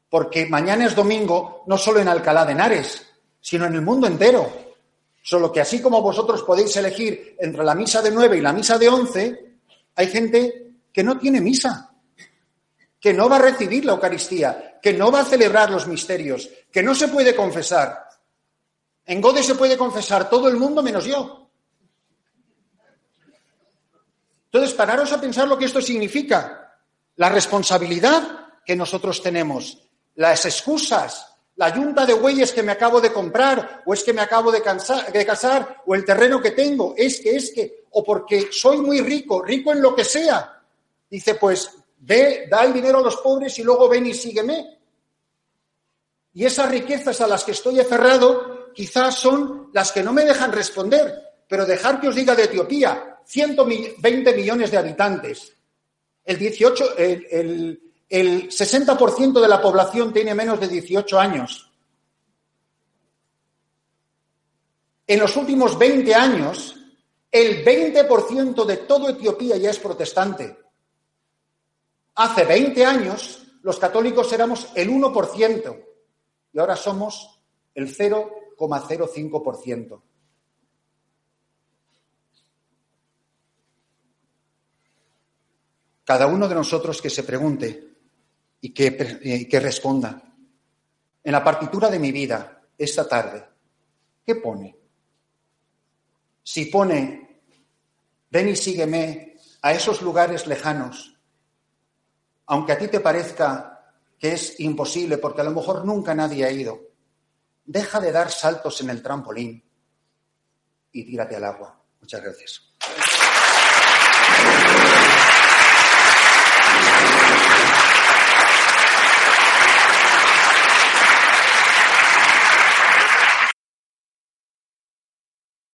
porque mañana es domingo no solo en Alcalá de Henares, sino en el mundo entero. Solo que así como vosotros podéis elegir entre la misa de nueve y la misa de once, hay gente que no tiene misa, que no va a recibir la Eucaristía, que no va a celebrar los misterios, que no se puede confesar. En Gode se puede confesar todo el mundo menos yo. Entonces, pararos a pensar lo que esto significa. La responsabilidad que nosotros tenemos, las excusas, la yunta de bueyes que me acabo de comprar, o es que me acabo de, de casar, o el terreno que tengo, es que, es que, o porque soy muy rico, rico en lo que sea. Dice, pues ve, da el dinero a los pobres y luego ven y sígueme. Y esas riquezas a las que estoy aferrado quizás son las que no me dejan responder, pero dejar que os diga de Etiopía, 120 millones de habitantes, el 18, el el 60% de la población tiene menos de 18 años. En los últimos 20 años, el 20% de todo Etiopía ya es protestante. Hace 20 años, los católicos éramos el 1% y ahora somos el 0,05%. Cada uno de nosotros que se pregunte, y que, que responda. En la partitura de mi vida, esta tarde, ¿qué pone? Si pone, ven y sígueme, a esos lugares lejanos, aunque a ti te parezca que es imposible, porque a lo mejor nunca nadie ha ido, deja de dar saltos en el trampolín y tírate al agua. Muchas gracias.